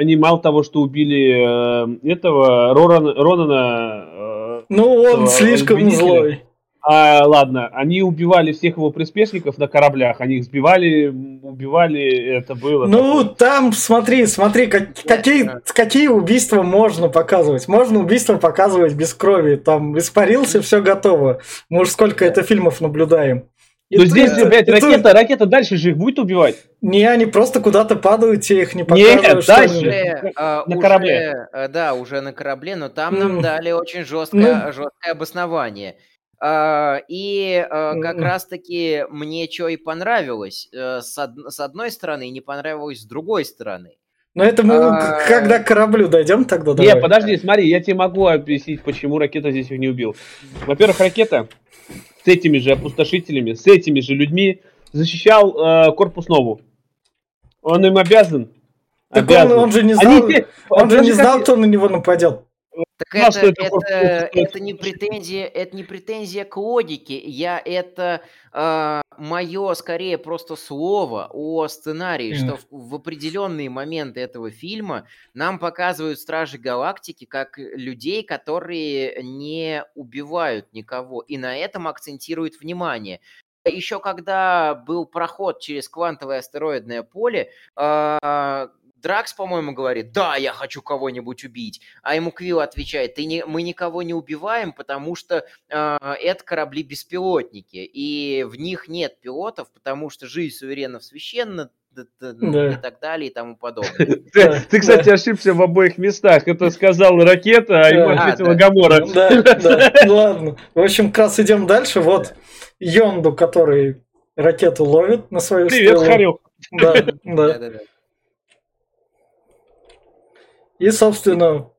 они мало того, что убили э, этого Роран, Ронана... Э, ну, он слишком злой. А, ладно, они убивали всех его приспешников на кораблях, они их сбивали, убивали, это было. Ну, такое. там, смотри, смотри, как, какие, какие убийства можно показывать. Можно убийства показывать без крови, там испарился, все готово. Мы уже сколько это фильмов наблюдаем. Но здесь, блядь, ракета, ракета дальше же их будет убивать. Не, они просто куда-то падают, те их не показывают. Нет, дальше. Уже, а, на уже, корабле. А, да, уже на корабле, но там mm. нам дали очень жесткое, ну. жесткое обоснование. Uh, и uh, как mm. раз-таки мне что и понравилось uh, с, од- с одной стороны, и не понравилось с другой стороны. Но это мы а... когда к кораблю дойдем тогда. Давай. Не, подожди, смотри, я тебе могу объяснить, почему ракета здесь их не убил. Во-первых, ракета с этими же опустошителями, с этими же людьми защищал э, корпус Нову. Он им обязан. Так обязан. Он, он же не знал, Они, он же не знал, как... кто на него нападет. Так это, это, это, это, не претензия, это не претензия к логике. Я это э, мое скорее просто слово о сценарии, mm. что в, в определенные моменты этого фильма нам показывают Стражи Галактики как людей, которые не убивают никого, и на этом акцентируют внимание еще когда был проход через квантовое астероидное поле, э, Дракс, по-моему, говорит, да, я хочу кого-нибудь убить. А ему Квилл отвечает, Ты не, мы никого не убиваем, потому что э, это корабли-беспилотники, и в них нет пилотов, потому что жизнь суверенов священна, да. и так далее и тому подобное. Ты, кстати, ошибся в обоих местах. Это сказал ракета, а ему ответила Гамора. Да, да, ладно. В общем, как раз идем дальше. Вот Йонду, который ракету ловит на свою Привет, Харек. Да, да. И, собственно...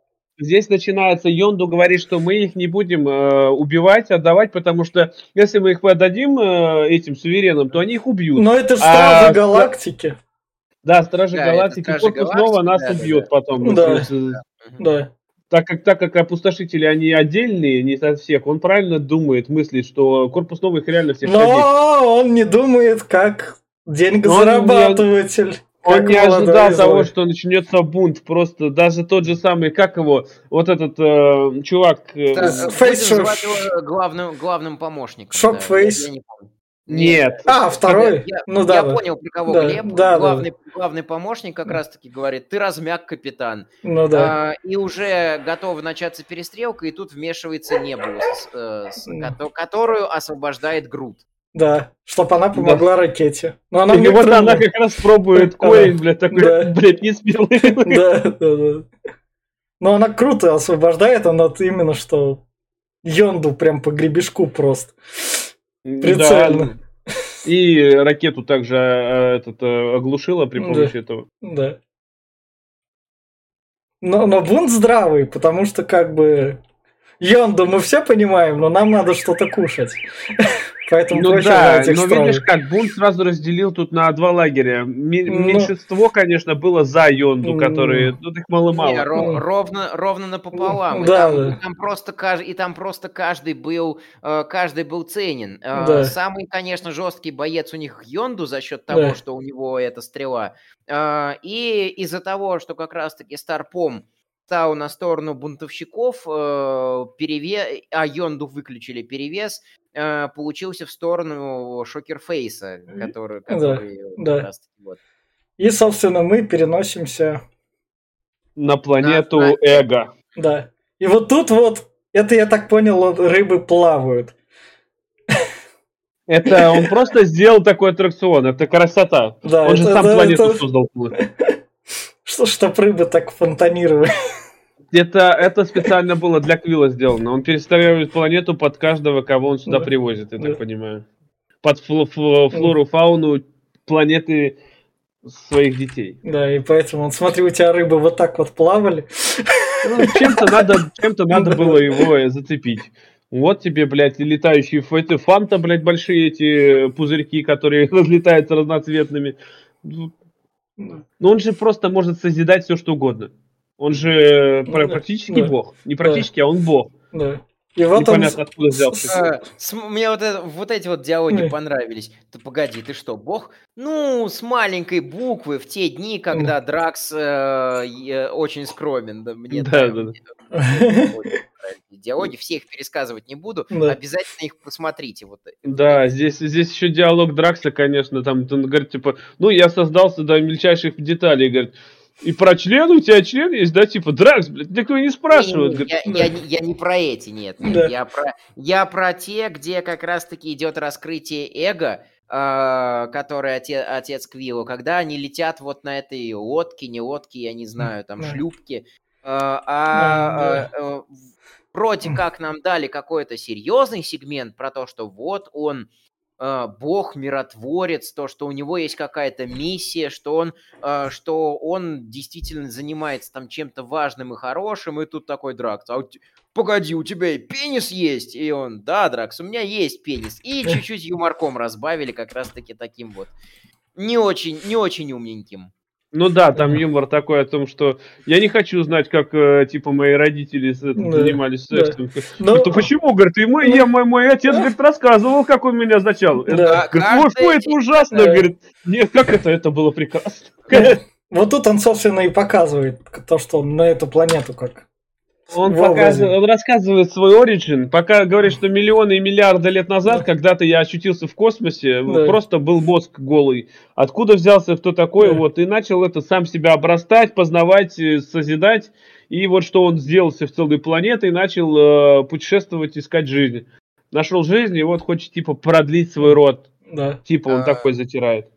Здесь начинается, Йонду говорит, что мы их не будем э, убивать, отдавать, потому что если мы их подадим э, этим суверенам, то они их убьют. Но это же Стражи а, Галактики. Да, Стражи да, Галактики, корпус снова нас да, убьет да, потом. Да, есть, да. да. Так как, так как опустошители, они отдельные, не от всех, он правильно думает, мыслит, что корпус новых реально всех Но ходить. он не думает, как деньгозарабатыватель. Он не ожидал того, что начнется бунт. Просто даже тот же самый, как его, вот этот э, чувак. Э, Фейс его главным, главным помощником. Шок Фейс. Нет. А, второй? Я, ну да. я да. понял, про кого Да, Глеб. да, главный, главный помощник как раз-таки говорит, ты размяк, капитан. Ну да. А, и уже готова начаться перестрелка, и тут вмешивается Небула, с- э, с- которую освобождает Грут. Да. Чтоб она помогла ракете. Но она И вот некоторым- она как раз пробует Да. коин, блядь, такой, Да. блядь, не смелый. Да, да, да. Но она круто освобождает, она вот именно что Йонду прям по гребешку просто. Прицельно. Да. И ракету также э, этот, э, оглушила при Да. помощи этого. Да. Но, но бунт здравый, потому что как бы Йонду мы все понимаем, но нам надо что-то кушать. Поэтому Ну да, но сразу. видишь как, бунт сразу разделил тут на два лагеря. Ме- Ну. Меньшинство, конечно, было за Йонду, Ну. которые, ну их мало-мало. Не, ро- Ну. ровно, ровно напополам. И Да, там, да. и там просто каждый, и там просто каждый был, э, каждый был ценен. Э, Да. Самый, конечно, жесткий боец у них Йонду за счет того, Да. что у него эта стрела. Э, И из-за того, что как раз-таки Старпом стал на сторону бунтовщиков, э, переве... а Йонду выключили перевес, э, получился в сторону Шокерфейса, который, Да, который да. раз-таки вот. И, собственно, мы переносимся, На планету На- на- Эго. да. И вот тут вот, это я так понял, рыбы плавают. Это он просто сделал такой аттракцион, это красота. Да, Он же это- сам это- планету это- создал. Что, чтоб рыбы так фонтанировали. Это, это специально было для Квилла сделано. Он перестраивает планету под каждого, кого он сюда Да. привозит, я Да. так понимаю. Под фло- фло- флору, фауну планеты своих детей. Да, и поэтому, вот смотри, у тебя рыбы вот так вот плавали. Ну, чем-то надо, чем-то надо было его зацепить. Вот тебе, блядь, летающие эти фанта, блядь, большие эти пузырьки, которые разлетаются разноцветными. Ну, он же просто может созидать все, что угодно. Он же э, Ну пр- да, практически да. бог. Не практически, а он бог. Да. И вот он... Непонятно, откуда взялся. с- Э, с- Мне вот, это- вот эти вот диалоги понравились. Ты погоди, ты что, бог? Ну, с маленькой буквы в те дни, когда Дракс э, очень скромен. Да, мне Да, там- да, да. Диалоги, все их пересказывать не буду. Да. Обязательно их посмотрите. Вот. Да, здесь, здесь еще диалог Дракса, конечно, там он говорит, типа, ну, я создался до мельчайших деталей, говорит, и про член у тебя член есть, да, типа, Дракс, блядь, никто не спрашивает. Я, я не- я не про эти, нет. нет, Да. Я, про, я про те, где как раз-таки идет раскрытие эго, э, который отец, отец Квиллу, когда они летят вот на этой лодке, не лодке, я не знаю, там Да. шлюпке. э, а э, э, вроде как нам дали какой-то серьезный сегмент про то, что вот он э, бог, миротворец, то, что у него есть какая-то миссия, что он, э, что он действительно занимается там чем-то важным и хорошим, и тут такой Дракс, а у те- погоди, у тебя и пенис есть? И он, да, Дракс, у меня есть пенис. И чуть-чуть юморком разбавили как раз-таки таким вот не очень, не очень умненьким. Ну да, там юмор такой о том, что я не хочу знать, как, э, типа, мои родители с- Да, занимались да. сексом. Но- Это почему, говорит, и мой, я, мой, мой отец, говорит, рассказывал, как он меня зачал. Это- Да. Говорит, ой, Каждый ой, это ужасно, Да. говорит, нет, как это, это было прекрасно. Вот тут он, собственно, и показывает то, что он на эту планету как. Он, показывает, он рассказывает свой оригин, пока говорит, что миллионы и миллиарды лет назад, Да. когда-то я очутился в космосе, Да. просто был мозг голый. Откуда взялся, кто такой, Да. вот, и начал это сам себя обрастать, познавать, э, созидать. И вот что он сделался в целой планеты и начал э, путешествовать, искать жизнь. Нашел жизнь и вот хочет, типа, продлить свой род. Да. Типа, он А. такой затирает.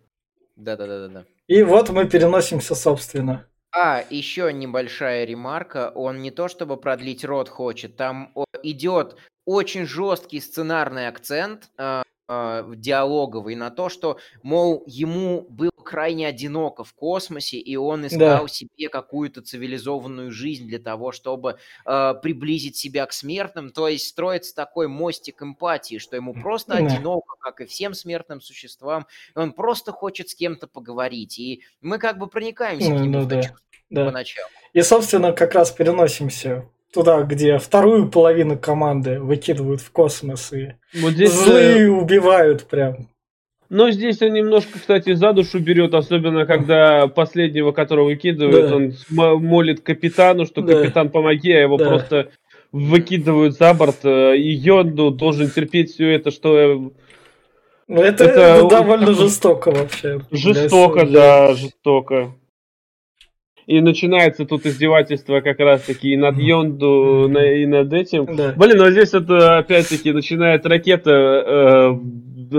Да-да-да-да. И вот мы переносимся, собственно. А, еще небольшая ремарка. Он не то чтобы продлить рот хочет, там идет очень жесткий сценарный акцент э, диалоговый на то, что, мол, ему было крайне одиноко в космосе, и он искал себе какую-то цивилизованную жизнь для того, чтобы э, приблизить себя к смертным. То есть строится такой мостик эмпатии, что ему просто Да. одиноко, как и всем смертным существам, и он просто хочет с кем-то поговорить. И мы как бы проникаемся Ну, к нему ну да. Да. поначалу. И, собственно, как раз переносимся туда, где вторую половину команды выкидывают в космос и Вот здесь, э, злые убивают прям. Но здесь он немножко, кстати, за душу берет, особенно когда последнего, которого выкидывают, Да. он молит капитану, что Да. капитан помоги, а его Да. просто выкидывают за борт, э, и Йонду должен терпеть все это, что... э, Ну, это, это довольно жестоко вообще. Жестоко, да, жестоко. И начинается тут издевательство как раз-таки и над Йонду, и над этим. Да. Блин, ну здесь это опять-таки начинает ракета э,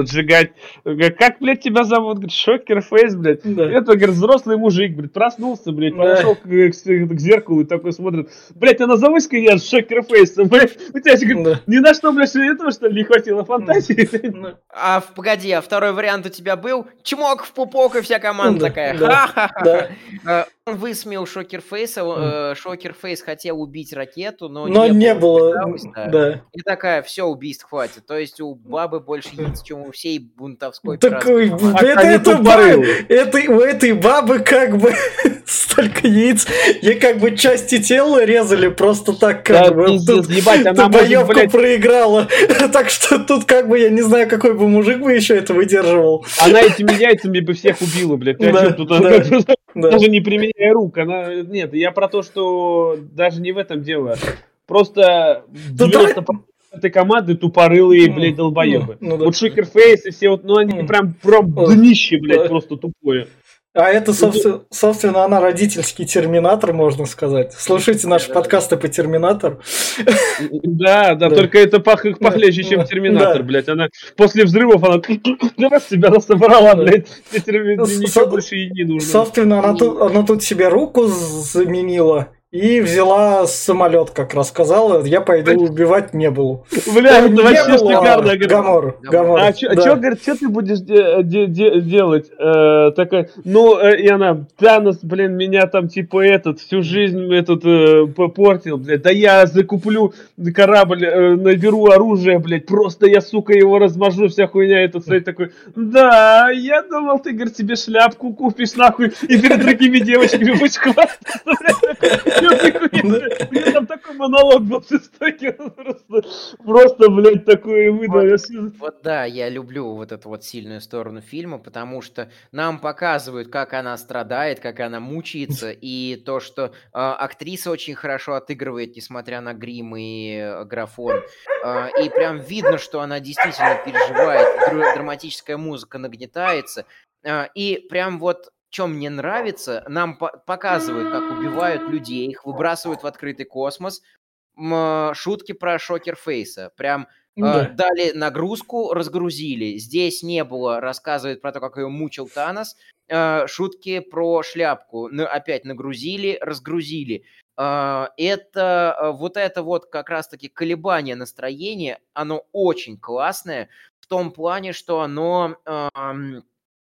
сжигать. Как, блядь, тебя зовут? Говорит, Шокер Фейс, блядь. Да. Это, говорит, взрослый мужик, блядь, проснулся, блядь, да. подошел к, к, к зеркалу и такой смотрит. Блядь, а назовусь-ка я Шокер Фейсом, блядь. У тебя, говорит, да. ни на что, блядь, этого, что ли, не хватило фантазии? Да. А, погоди, а второй вариант у тебя был? Чмок в пупок, и вся команда да. такая. Ха-ха-ха. Да. Он высмеял Шокерфейса, mm. Шокерфейс хотел убить ракету, но, но не, не было. Да. да. И такая, все, убийств хватит. То есть у бабы больше яиц, чем у всей бунтовской Такой, это, это, это, это, у этой бабы как бы столько яиц. Ей как бы части тела резали просто так, как да, бы. Пиздец, тут, ебать, она боевку блядь... проиграла. так что тут как бы я не знаю, какой бы мужик бы еще это выдерживал. Она этими яйцами бы всех убила, блядь. Да. Даже не применяя рук. Она... Нет, я про то, что даже не в этом дело. Просто 90% этой команды тупорылые, ну, блядь, долбоебы. Ну, ну, да. Вот Шикерфейс и все вот, ну они прям, прям днище, блядь, просто тупое. А это, собственно, собственно, она родительский терминатор, можно сказать. Слушайте наши подкасты по терминатору. Да, да, только это похлеще, чем терминатор, блядь. Она после взрывов она раз себя собрала, блядь. Ничего больше ей не нужно. Собственно, она тут себе руку заменила и взяла самолет, как рассказала, я пойду убивать не был. Бля, это вообще шикарно. Гамор, Гамор. А что, да. говорит, что ты будешь де- де- де- делать? Э, такая, ну, э, и она, Танос, блин, меня там типа этот, всю жизнь этот э, портил, блядь, да я закуплю корабль, наберу оружие, блядь, просто я, сука, его размажу, вся хуйня, этот стоит такой, да, я думал, ты, говорит, себе шляпку купишь, нахуй, и перед другими девочками будешь хвастаться. У там такой монолог был жестокий. Просто, просто блядь, такое выдал. Вот да, я люблю вот эту вот сильную сторону фильма, потому что нам показывают, как она страдает, как она мучается, и то, что а, актриса очень хорошо отыгрывает, несмотря на грим и э, графон. А, и прям видно, что она действительно переживает, драматическая музыка нагнетается. А, и прям вот чем мне нравится, нам по показывают, как убивают людей, их выбрасывают в открытый космос. М шутки про Шокерфейса. Прям да. э, дали нагрузку, разгрузили. Здесь не было, рассказывает про то, как ее мучил Танос. Э, шутки про шляпку. Ну, опять нагрузили, разгрузили. Э, это э, вот это вот как раз-таки колебание настроения, оно очень классное в том плане, что оно...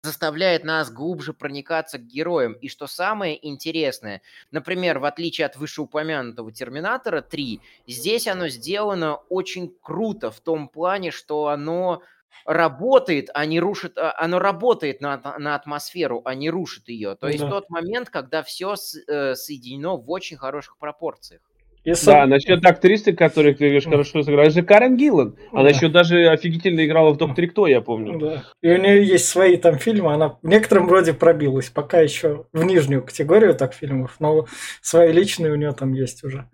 Заставляет нас глубже проникаться к героям. И что самое интересное, например, в отличие от вышеупомянутого Терминатора 3, здесь оно сделано очень круто в том плане, что оно работает, а не рушит, а, оно работает на, на атмосферу, а не рушит ее. То есть да. тот момент, когда все с, э, соединено в очень хороших пропорциях. Если... Да, насчет актрисы, которую ты говоришь, хорошо сыграла, это же Карен Гиллан. Она да. еще даже офигительно играла в «Докторе Кто», я помню. Да. И у нее есть свои там фильмы, она в некотором роде пробилась, пока еще в нижнюю категорию так фильмов, но свои личные у нее там есть уже.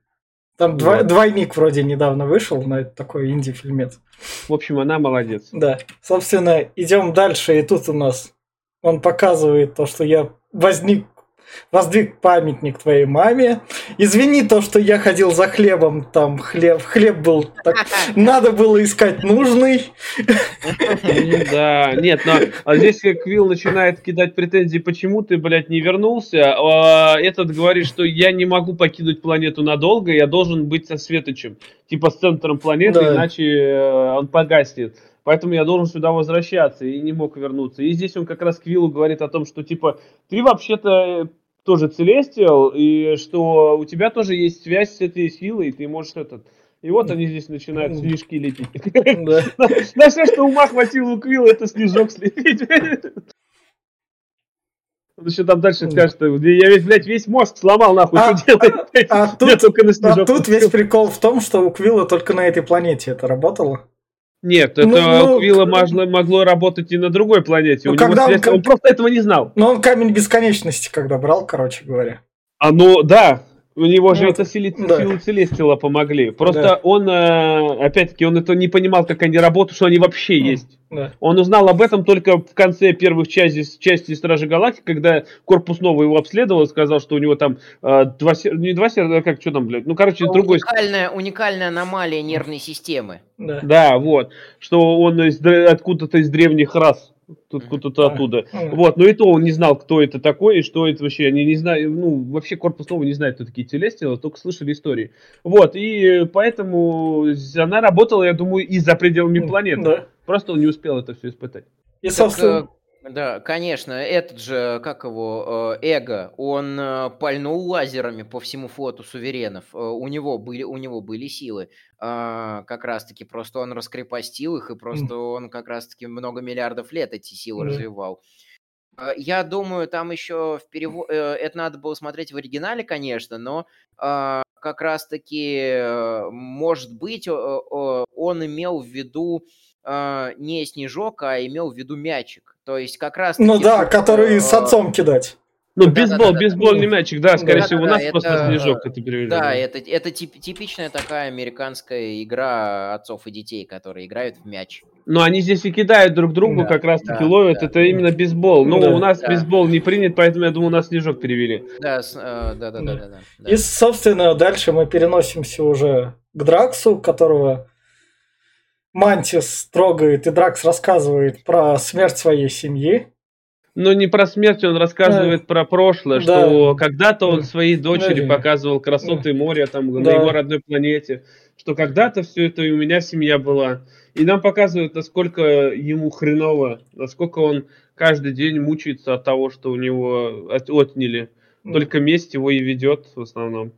Там да. двойник вроде недавно вышел на такой инди-фильмец. В общем, она молодец. Да. Собственно, идем дальше, и тут у нас он показывает то, что я возник воздвиг памятник твоей маме. Извини то, что я ходил за хлебом, там хлеб, хлеб был, так, надо было искать нужный. Да, нет, но а здесь Квилл начинает кидать претензии, почему ты, блядь, не вернулся. А этот говорит, что я не могу покинуть планету надолго, я должен быть со Светочем, типа с центром планеты, да. иначе э, он погаснет. Поэтому я должен сюда возвращаться и не мог вернуться. И здесь он как раз Квиллу говорит о том, что типа ты вообще-то тоже Целестиал, и что у тебя тоже есть связь с этой силой, и ты можешь этот... И вот они здесь начинают снежки лепить. На все, что ума хватило у Квилла, это снежок слепить. Он еще там дальше скажет, что я ведь, блядь, весь мозг сломал, нахуй, а, что делать? А, а, тут, а тут весь прикол в том, что у Квилла только на этой планете это работало. Нет, это ну, у Квилла могло, могло работать и на другой планете. Ну, у когда него он, он просто этого не знал. Но он камень бесконечности когда брал, короче говоря. А ну да, У него же Ну, это силы, да. силы Целестила помогли. Просто Да. он, э, опять-таки, он это не понимал, как они работают, что они вообще есть. Да. Он узнал об этом только в конце первых частей, части Стражи Галактики, когда корпус новый его обследовал, сказал, что у него там э, два сер- не два сердца, а как что там, блядь, ну, короче, другой... Уникальная, уникальная аномалия нервной системы. Да. Да, вот, что он из откуда-то из древних рас, откуда-то Да. оттуда. Вот, но и то он не знал, кто это такой, и что это вообще, они не знают, ну, вообще корпус новый не знает, кто такие Телестилы, только слышали истории. Вот, и поэтому она работала, я думаю, и за пределами планеты. Да. Просто он не успел это все испытать. И, Так, собственно, э, да, конечно, этот же, как его, э, Эго, он э, пальнул лазерами по всему флоту суверенов. Э, У него были, у него были силы. А, Как раз-таки просто он раскрепостил их, и просто он как раз-таки много миллиардов лет эти силы Да. развивал. Э, Я думаю, там еще в переводе... Это надо было смотреть в оригинале, конечно, но а, как раз-таки, э, может быть, о- о- он имел в виду а, не снежок, а имел в виду мячик. То есть как раз... ну да, который с отцом кидать. Ну, Да, бейсбол, да, да, да. бейсбольный мячик, да, скорее Да, всего, у да, нас это, просто снежок э, это перевели. Да, это, это тип- типичная такая американская игра отцов и детей, которые играют в мяч. Но они здесь и кидают друг другу, Да, как раз таки да, ловят, да. это именно бейсбол. Ну, Да. у нас Да. бейсбол не принят, поэтому я думаю, у нас снежок перевели. Да, с- э, да, да, да, Да. да, да, да. И, собственно, дальше мы переносимся уже к Драксу, которого Мантис трогает, и Дракс рассказывает про смерть своей семьи. Но не про смерть, он рассказывает про прошлое, Да. что когда-то он Да. своей дочери Да. показывал красоты моря там на Да. его родной планете, что когда-то все это и у меня семья была. И нам показывают, насколько ему хреново, насколько он каждый день мучается от того, что у него от- отняли. Только месть его и ведет в основном.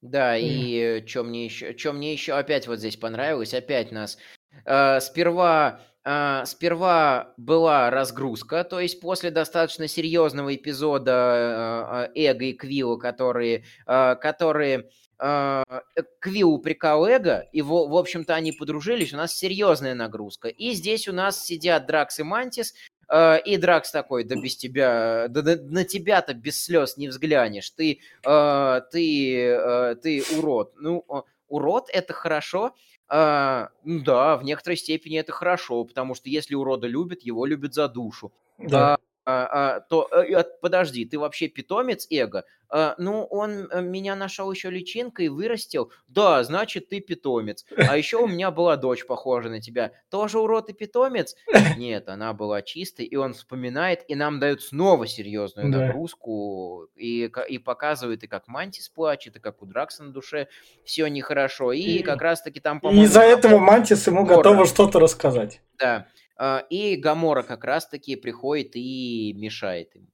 Да, и что мне еще, что мне еще опять вот здесь понравилось, опять нас. Э, сперва, э, сперва была разгрузка, то есть после достаточно серьезного эпизода э, Эго и Квилла, которые, которые Квилл упрекал Эго, и в, общем-то они подружились, у нас серьезная нагрузка. И здесь у нас сидят Дракс и Мантис, и Дракс такой, да без тебя, да, да на тебя-то без слез не взглянешь, ты ты, ты урод. Ну, урод это хорошо. А, да, в некоторой степени это хорошо, потому что если урода любят, его любят за душу. Да. А, а, то э, э, подожди, ты вообще питомец эго? А, ну, он э, меня нашел еще личинкой и вырастил. Да, значит, ты питомец. А еще у меня была дочь, похожа на тебя. Тоже урод и питомец? Нет, она была чистой, и он вспоминает, и нам дают снова серьезную Да. нагрузку, и, ка- и показывает, и как Мантис плачет, и как у Дракса на душе все нехорошо. И, И- как раз-таки там, И из-за этого Мантис ему готова что-то рассказать. Да. А, И Гамора как раз-таки приходит и мешает им.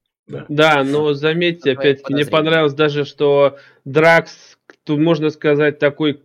Да, но заметьте, Какое опять-таки, мне понравилось даже, что Дракс, тут можно сказать, такой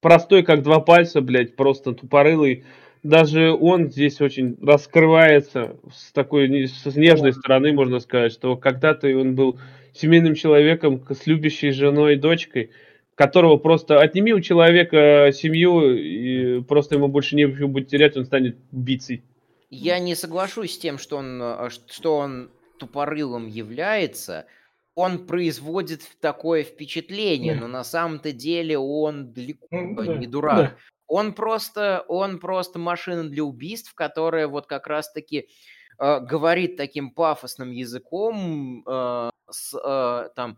простой, как два пальца, блядь, просто тупорылый. Даже он здесь очень раскрывается с такой с нежной стороны, можно сказать, что когда-то он был семейным человеком с любящей женой и дочкой, которого просто отними у человека семью, и просто ему больше нечего будет терять, он станет убийцей. Я не соглашусь с тем, что он, э, что он тупорылым является. Он производит такое впечатление, Да. но на самом-то деле он далеко да, не дурак. да. Он просто, он просто машина для убийств, которая вот как раз-таки э, говорит таким пафосным языком, э, с, э, там, э,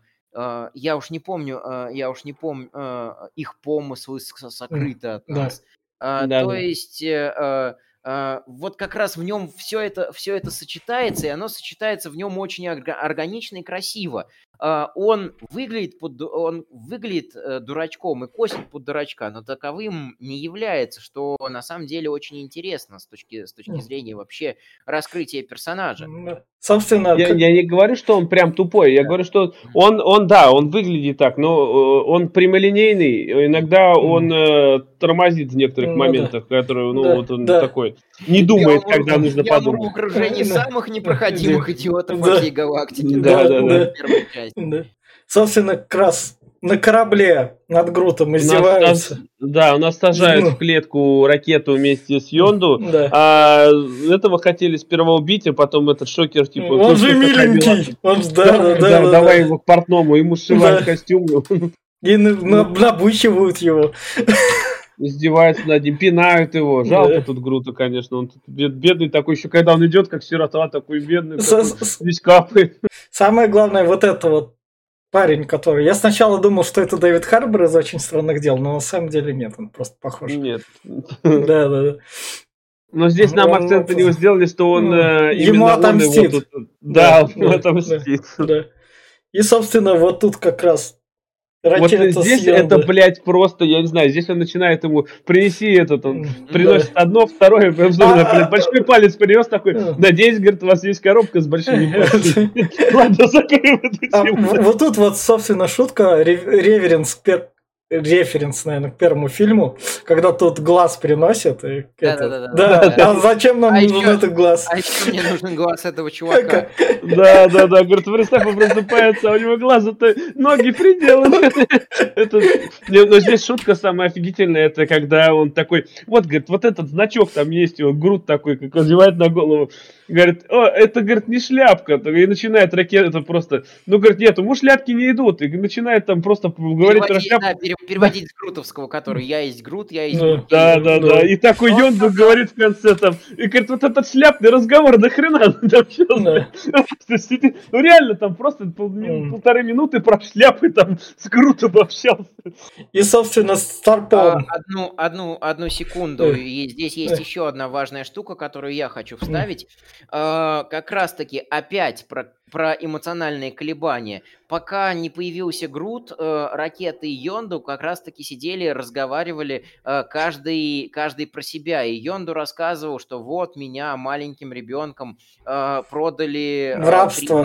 я уж не помню, э, я уж не помню, э, их помыслы сокрыты от да. нас. А, Да, то да. есть э, э, э, вот как раз в нем все это, все это сочетается, и оно сочетается в нем очень орга- органично и красиво. А, он выглядит, под, он выглядит э, дурачком и косит под дурачка, но таковым не является, что на самом деле очень интересно с точки, с точки зрения вообще раскрытия персонажа. Да. Собственно, Я, я не говорю, что он прям тупой. Я говорю, что он, он, да, он выглядит так, но э, он прямолинейный. Иногда он э, тормозит в некоторых Ну да. моментах, которые, ну, Да, вот он да. такой, не думает, Я умру- когда нужно я умру в подумать. окружении Да. самых непроходимых идиотов Да. во всей галактике. Да, да, в да. Да. Собственно, как раз на корабле над Грутом нас издеваются. Да, у нас сажают Ну. в клетку ракету вместе с Йонду. Да. А этого хотели сперва убить, а потом этот шокер типа. Он же «Слушай, какая миленький. Он да, Да, да, да, да, да, давай да. его к портному, ему сшивают Да. костюм, И на- на- набухивают его. издеваются над ним, пинают его. Жалко Да. тут Грута, конечно. Он тут бед- бедный такой, еще когда он идет, как сирота, такой бедный, такой, весь капает. Самое главное, вот это вот парень, который... Я сначала думал, что это Дэвид Харбор из «Очень странных дел», но на самом деле нет, он просто похож. Нет. Да, да, да. Но здесь нам Он- акцент на него сделали, что он Ну, э, ему он отомстит. его тут- Да, Да, он да, отомстит. да. И, собственно, вот тут как раз Вот здесь с Йонда. это, блядь, просто, я не знаю, здесь он начинает ему, принеси этот, он приносит одно, второе, А, блядь, а, большой палец принес такой, а. надеюсь, говорит, у вас есть коробка с большими пальцами. Ладно, закроем эту А, тему. вот тут вот, собственно, шутка, ре- реверенс, референс, наверное, к первому фильму, когда тут глаз приносит. и это- Да-да-да-да. Да, а зачем нам А нужен ещё- этот глаз? А еще мне нужен глаз этого чувака. Да, да, да, говорит, он просыпается, а у него глаза-то ноги приделаны. Это, не, но здесь шутка самая офигительная, это когда он такой, вот, говорит, вот этот значок там есть, его груд такой, как он одевает на голову. Говорит, о, это, говорит, не шляпка. И начинает ракета просто, ну, говорит, нет, ему шляпки не идут. И начинает там просто говорить про шляпку. да, пере- переводить с Грутовского, который я есть Грут, я есть Да. Грут. Да, да, да. И такой Он Йонду говорит в конце там, и говорит, вот этот шляпный разговор. Просто сидит- Ну реально, там просто полторы минуты про шляпы там с Грутом общался. И, собственно, А, Старпом. одну, одну, одну секунду. И здесь есть еще одна важная штука, которую я хочу вставить. А, как раз-таки опять про, про эмоциональные колебания. Пока не появился Грут, э, ракеты и Йонду как раз-таки сидели, разговаривали э, каждый, каждый про себя. И Йонду рассказывал, что вот меня маленьким ребенком э, продали э,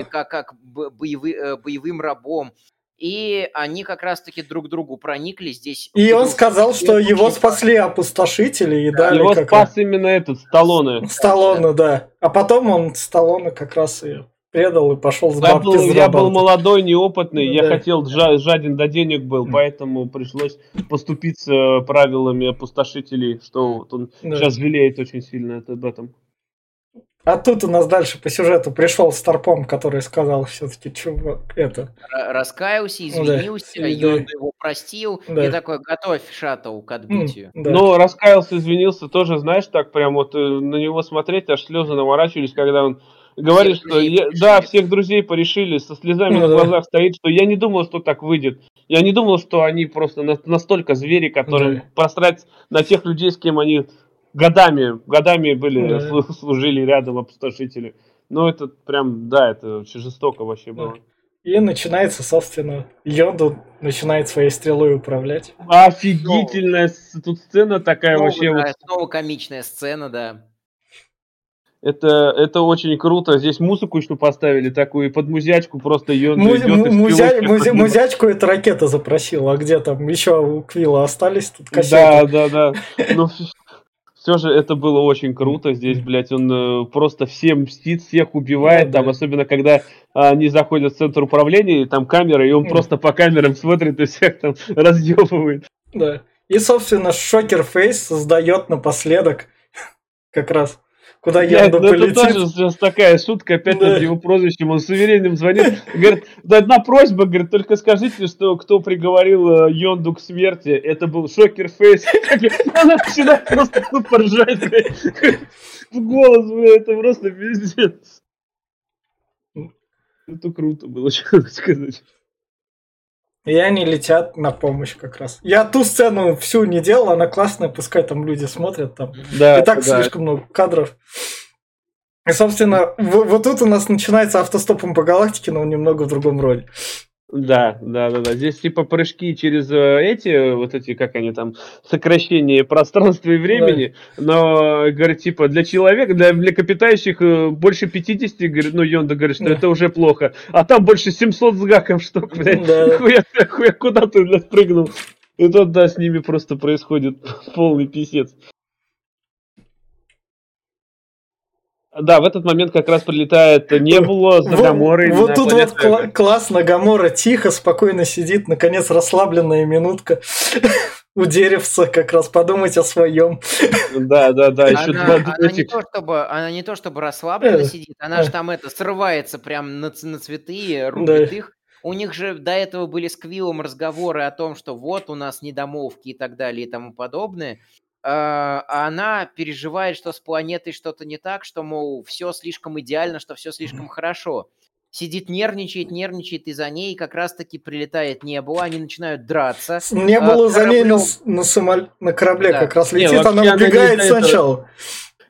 как, как бо- боевы- э, боевым рабом. И они как раз-таки друг к другу прониклись здесь. И он Ну, сказал, что очень его спасли опустошители и дали Его как спас именно этот, Сталлоне. Сталлоне, да. А потом он Сталлоне как раз и предал и пошел с Я бабки был, я был молодой, неопытный, я Да. хотел, жа- жаден до денег был, поэтому пришлось поступиться правилами опустошителей, что вот он Да. сейчас жалеет очень сильно об этом. А тут у нас дальше по сюжету пришел Старпом, который сказал все-таки, чувак, это... Ра- раскаялся, да, извинился, да. Йода его простил, Да. и такой, готовь шаттл к отбытию. да. Но раскаялся, извинился, тоже, знаешь, так прям вот э, на него смотреть, аж слезы наворачивались, когда он говорит, Всех что я- порешили. да, всех друзей порешили, со слезами Ну в да. глазах стоит, что я не думал, что так выйдет. Я не думал, что они просто на- настолько звери, которые Да. посрать на тех людей, с кем они годами, годами были, Да. слу- служили рядом опустошители. Ну, это прям, да, это очень жестоко вообще Да. было. И начинается, собственно, Йонду начинает своей стрелой управлять. Офигительная с- тут сцена такая Снова, вообще. да, вот снова комичная сцена, да. Это, это очень круто. Здесь музыку еще поставили такую, и под музячку просто ее Му- му- музя- музя- Музячку эта ракета запросила, а где там еще у Квилла остались тут Да, кассеты? да, да. Но все же это было очень круто. Здесь, блядь, он э, просто всем мстит, всех убивает. Ну Там, да. особенно, когда а, они заходят в центр управления, и там камера, и он просто по камерам смотрит и всех там разъебывает. Да. И, собственно, Шокер Фейс создает напоследок как раз, куда Блядь, Янда ну это полетит. тоже сейчас такая шутка, опять Да. над его прозвищем. Он суверенным звонит. Говорит, да одна просьба, говорит, только скажите, что кто приговорил э, Йонду к смерти, это был Шокер Фейс. Она начинает просто тупо ржать. В голос, блядь, это просто пиздец. Это круто было, что сказать. И они летят на помощь как раз. Я ту сцену всю не делал, она классная, пускай там люди смотрят там. Да, И так да. слишком много кадров. И, собственно, вот тут у нас начинается автостопом по галактике, но немного в другом роде. Да, да, да, да. Здесь типа прыжки через э, эти, вот эти, как они там, сокращение пространства и времени. Но, говорит, типа, для человека, для млекопитающих э, больше 50, говорит, ну, Йонда говорит, что Да. это уже плохо. А там больше 700 с гаком штук, блядь. Да. Хуя, хуя, куда ты, блядь, прыгнул? И тут, да, с ними просто происходит полный писец. Да, в этот момент как раз прилетает Небула с Гаморой. Вот, вот тут вот кла- классно, Гамора тихо, спокойно сидит, наконец расслабленная минутка у деревца, как раз подумать о своем. Да, да, да. Еще она, два, она, не то, чтобы, она не то чтобы расслабленно э, сидит, она э. же там это срывается прям на, на цветы, рубит да. их. У них же до этого были с Квиллом разговоры о том, что вот у нас недомовки и так далее и тому подобное. А, а она переживает, что с планетой что-то не так, что, мол, все слишком идеально, что все слишком хорошо. Сидит, нервничает, нервничает, и за ней как раз-таки прилетает небо, они начинают драться. Не было а, за ней на, на, самол... на корабле да. как раз летит, не, она убегает сначала. Этого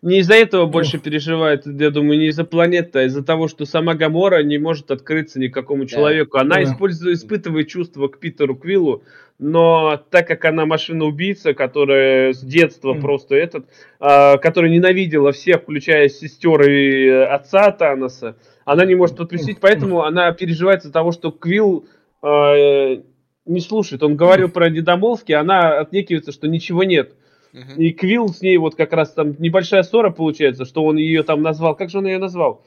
не из-за этого больше переживает, я думаю, не из-за планеты, а из-за того, что сама Гамора не может открыться никакому человеку. Она да. использует, испытывает чувства к Питеру Квиллу, но так как она машина-убийца, которая с детства mm. просто этот, э, которая ненавидела всех, включая сестер и отца Таноса, она не может подпустить, поэтому она переживает из-за того, что Квилл э, не слушает. Он говорил про недомолвки, она отнекивается, что ничего нет. Uh-huh. И Квилл с ней вот как раз там небольшая ссора получается, что он ее там назвал. Как же он ее назвал?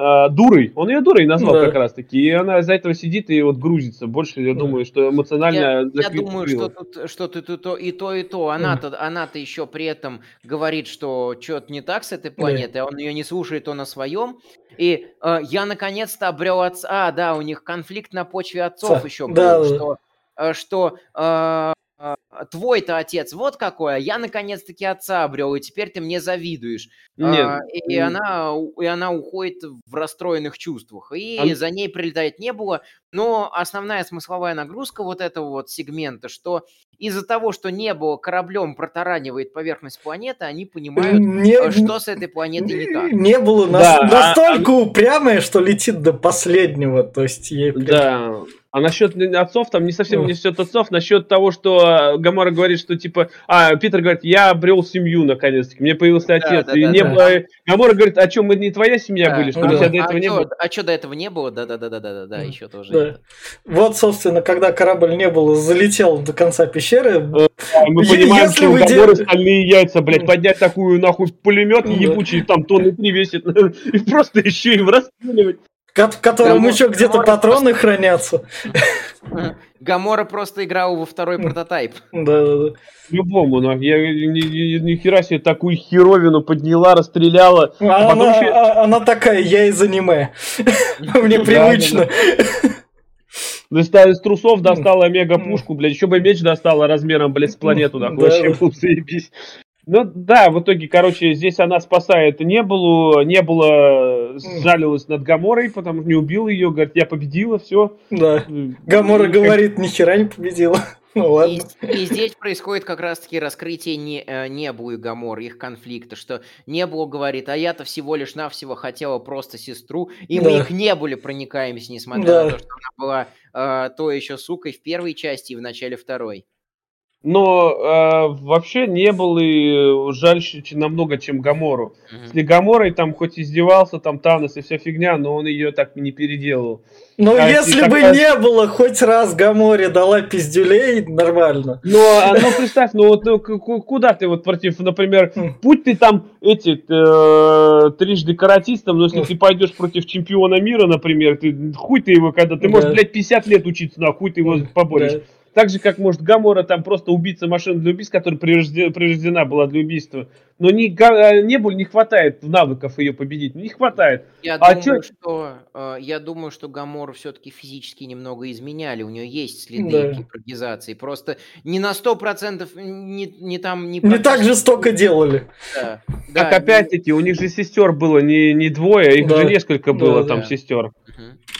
А, дурой. Он ее дурой назвал да. как раз таки. И она из-за этого сидит и вот грузится. Больше, я да. думаю, что эмоционально... Я, я думаю, что тут, что тут и то, и то, и то. Она-то, она-то еще при этом говорит, что что-то не так с этой планетой, да. а он ее не слушает, он на своем. И э, я наконец-то обрел отца. А, да, у них конфликт на почве отцов Ца... еще был, да. что, э, что э, твой-то отец вот какой, а я наконец-таки отца обрел, и теперь ты мне завидуешь. Нет. А, и, и, она, и она уходит в расстроенных чувствах. И а... за ней прилетает не было. Но основная смысловая нагрузка вот этого вот сегмента, что из-за того, что небо кораблем протаранивает поверхность планеты, они понимают, не, э, что с этой планетой не так. Не было да, настолько а... упрямое, что летит до последнего. То есть ей прям... Да. А насчет отцов, там не совсем не насчет отцов, насчет того, что э, Гамора говорит, что типа, а, Питер говорит, я обрел семью наконец-таки, мне появился отец. Да, да, и да, не да. было. Гамора говорит, а что, мы не твоя семья да, были, что да. ли? А, до этого а не чё, было? А что до этого не было? Да, да, да, да, да, да, еще тоже. Да. Это. Вот, собственно, когда корабль не был, залетел до конца пещеры. Да, мы понимаем, что у Гамора стальные яйца, блядь, поднять такую нахуй пулемет да. ебучий, там тонны три весит, и просто еще и расстреливать в котором Гамор... еще где-то патроны просто... хранятся. Гамора просто играл во второй прототайп. Да, да, да. Любому, но я ни, ни, ни хера себе такую херовину подняла, расстреляла. А она, еще... а, она такая, я из аниме. Мне привычно. То есть из трусов достала мега пушку, блядь, еще бы меч достала размером, блядь, с планету, нахуй, вообще был заебись. Ну да, в итоге, короче, здесь она спасает Небулу, Небула жалилась над Гаморой, потому что не убил ее, говорит, я победила, все. Да. Гамора говорит, ни хера не победила. Ну ладно. И, и здесь происходит как раз-таки раскрытие не, э, Небу и Гамор, их конфликта, что Небу говорит, а я-то всего лишь навсего хотела просто сестру, и да. мы их не были проникаемся, несмотря да. на то, что она была э, то еще сукой в первой части и в начале второй. Но э, вообще не был и жальше намного, чем Гамору. Mm-hmm. Если Гаморой там хоть издевался, там Танос и вся фигня, но он ее так не переделал. Ну, а если бы раз... не было хоть раз Гаморе дала пиздюлей, нормально. Ну, а, ну представь, ну вот ну, куда ты вот против, например, хм. путь ты там эти э, трижды каратистом, но если ты пойдешь против чемпиона мира, например, ты хуй ты его, когда ты можешь, блядь, 50 лет учиться, на хуй ты его поборешь. Так же, как может Гамора там просто убийца машины для убийства, которая прирождена, прирождена была для убийства. Но не, э, не, не хватает навыков ее победить. Не хватает. Я, а думаю, чё... что, э, я думаю, что Гамору все-таки физически немного изменяли. У нее есть следы да. гипрогизации. Просто не на сто процентов, не, не там... Не, не так жестоко делали. Да. Так да, опять-таки, у них же сестер было не, не двое, их да. же несколько было да, там да. сестер.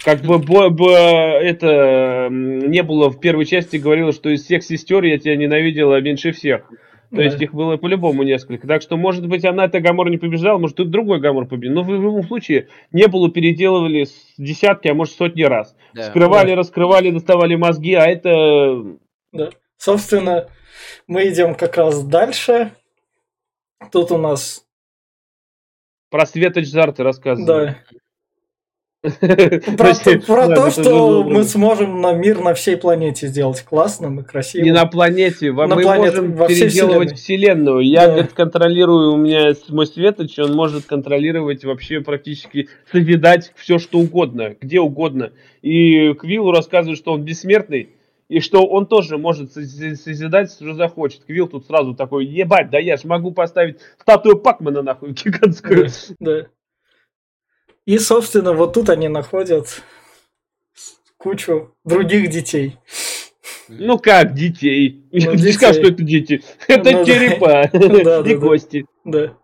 Как бы, бы, бы это не было в первой части, говорилось, что из всех сестер я тебя ненавидела меньше всех. То да. есть их было по-любому несколько. Так что, может быть, она это Гамор не побежала, может, тут другой Гамор победил. Но в, любом случае, не было переделывали с десятки, а может, сотни раз. Да. Скрывали, да. раскрывали, доставали мозги, а это... Да. Собственно, мы идем как раз дальше. Тут у нас... Про Светоч Зар ты рассказывал. Да. Про, про то, что мы сможем на мир на всей планете сделать классным и красивым. Не на планете, на мы планете, можем переделывать вселенную. Я, да. говорит, контролирую, у меня мой светоч, он может контролировать вообще практически, созидать все, что угодно, где угодно. И Квиллу рассказывают, что он бессмертный, и что он тоже может созидать, что захочет. Квилл тут сразу такой, ебать, да я ж могу поставить статую Пакмана нахуй гигантскую. Да. И, собственно, вот тут они находят кучу других детей. Ну как детей? Ну, детей. Скажешь, что это дети. Это ну, черепа да. и кости. Да.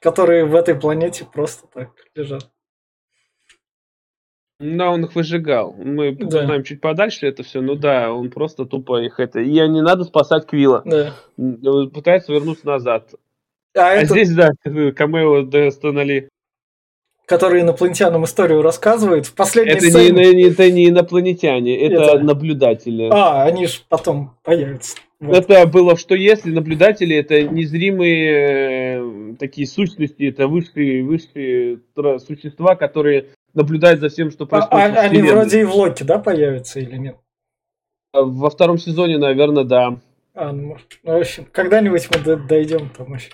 Которые в этой планете просто так лежат. Да, он их выжигал. Мы да. знаем чуть подальше это все. Ну да, он просто тупо их это. И не надо спасать Квилла. Да. Пытается вернуться назад. А, а это... здесь, да, камео Дэстона который инопланетянам историю рассказывает. В последней это, сцене... не, это не инопланетяне, это, это наблюдатели. А, они же потом появятся. Вот. Это было, что если наблюдатели это незримые э, такие сущности, это высшие, высшие существа, которые наблюдают за всем, что а, происходит. А, они вроде и в Локи, да, появятся или нет? Во втором сезоне, наверное, да. А, ну, ну, в общем, когда-нибудь мы дойдем там еще.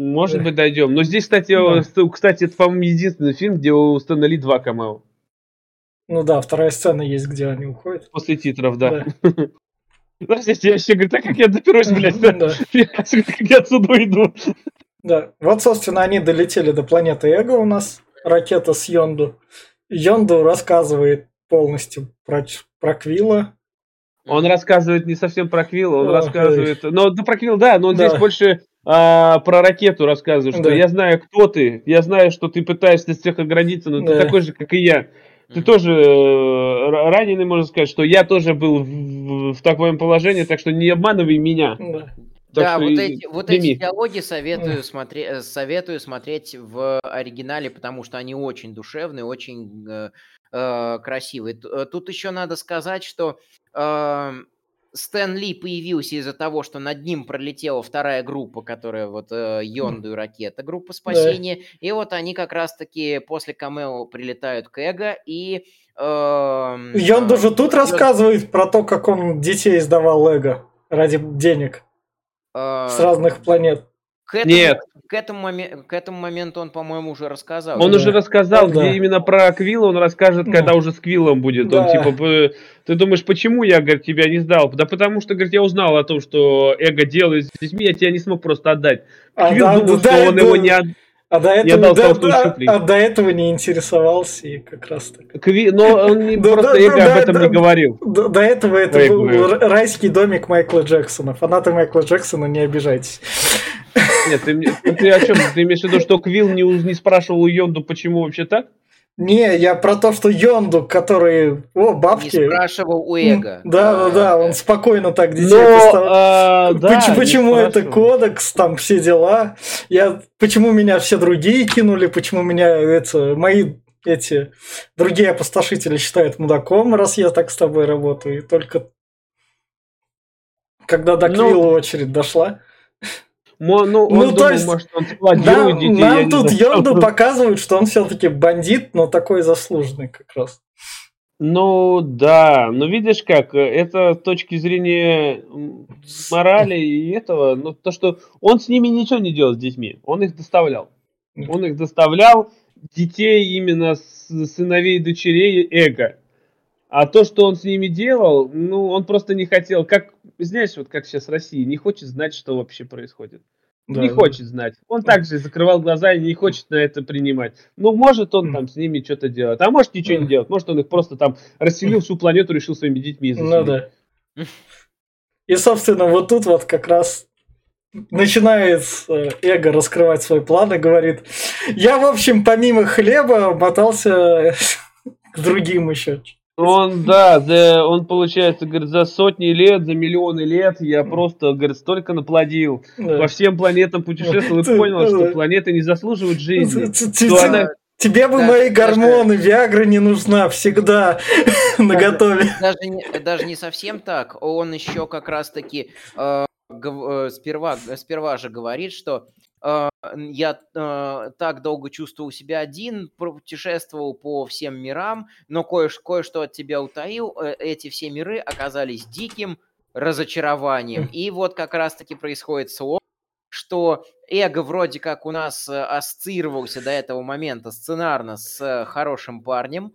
Может быть, дойдем. Но здесь, кстати, да. кстати, это, по-моему, единственный фильм, где установили два камео. Ну да, вторая сцена есть, где они уходят. После титров, да. Подождите, я еще говорю, так как я доберусь, блядь, да. я отсюда уйду. Да, вот, собственно, они долетели до планеты Эго у нас, ракета с Йонду. Йонду рассказывает полностью про, про Квилла. Он рассказывает не совсем про Квилла, он О, рассказывает... Ну, да, про Квилл, да, но он да. здесь больше а, про ракету рассказываешь, что да. я знаю, кто ты, я знаю, что ты пытаешься всех оградиться, но да. ты такой же, как и я. Ты тоже э, раненый, можно сказать, что я тоже был в, в таком положении, так что не обманывай меня. Да. да, вот эти, вот эти диалоги советую, смотреть, э, советую смотреть в оригинале, потому что они очень душевные, очень э, э, красивые. Э, тут еще надо сказать, что э, Стэн Ли появился из-за того, что над ним пролетела вторая группа, которая вот э, Йонду и Ракета, группа спасения. Да. И вот они как раз-таки после камео прилетают к Эго и... Э, Йонду же тут э, рассказывает про то, как он детей издавал Эго ради денег э, с разных планет. К этому, Нет. К этому, моме- к этому моменту он, по-моему, уже рассказал. Он да. уже рассказал, да. где именно про Квилла он расскажет, ну. когда уже с Квиллом будет. Да. Он типа, ты думаешь, почему я, говорит, тебя не сдал? Да потому что, говорит, я узнал о том, что Эго делает с детьми, я тебя не смог просто отдать. А, Квилл да, думал, да, что да, он да. его не отдал. А до этого, до, до, а, до этого не интересовался и как раз так. Кви... Но он не, просто да, да, об этом да, не говорил. До, до этого это Ой, был райский домик Майкла Джексона. Фанаты Майкла Джексона, не обижайтесь. Нет, ты, ты о чем? Ты имеешь в виду, что Квилл не, не спрашивал у Йонду, почему вообще так? Не, я про то, что Йонду, который... О, бабки. Не спрашивал у Эго. Да, да, да, он спокойно так детей Но, постав... а, да, Почему, почему это кодекс, там все дела? Я... Почему меня все другие кинули, почему меня это... Мои эти другие опустошители считают мудаком, раз я так с тобой работаю. И только когда до Квилла ну, очередь дошла. Ну, ну, он ну, думал, есть, может, он нам, детей. Нам тут Йонду показывают, что он все-таки бандит, но такой заслуженный как раз. Ну да, но видишь как, это с точки зрения морали и этого, ну то, что он с ними ничего не делал с детьми, он их доставлял. Он их доставлял, детей именно сыновей и дочерей эго. А то, что он с ними делал, ну, он просто не хотел, как, знаешь, вот как сейчас Россия, не хочет знать, что вообще происходит. Да, не хочет знать. Он также закрывал глаза и не хочет на это принимать. Ну, может он там с ними что-то делать, а может ничего не делать. Может он их просто там расселил всю планету, решил своими детьми заселить. Ну да. И, собственно, вот тут вот как раз начинает э, эго раскрывать свой план и говорит, я, в общем, помимо хлеба мотался к другим еще он, да, да, он, получается, говорит, за сотни лет, за миллионы лет я просто, говорит, столько наплодил. Да. По всем планетам путешествовал и понял, что планеты не заслуживают жизни. Тебе бы мои гормоны, Виагра не нужна всегда на готове. Даже, даже не совсем так. Он еще как раз-таки э, э, сперва, сперва же говорит, что э, я э, так долго чувствовал себя один, путешествовал по всем мирам, но кое- кое-что от тебя утаил. Э, эти все миры оказались диким разочарованием. И вот как раз-таки происходит слово, что эго вроде как у нас э, ассоциировался до этого момента сценарно с хорошим парнем,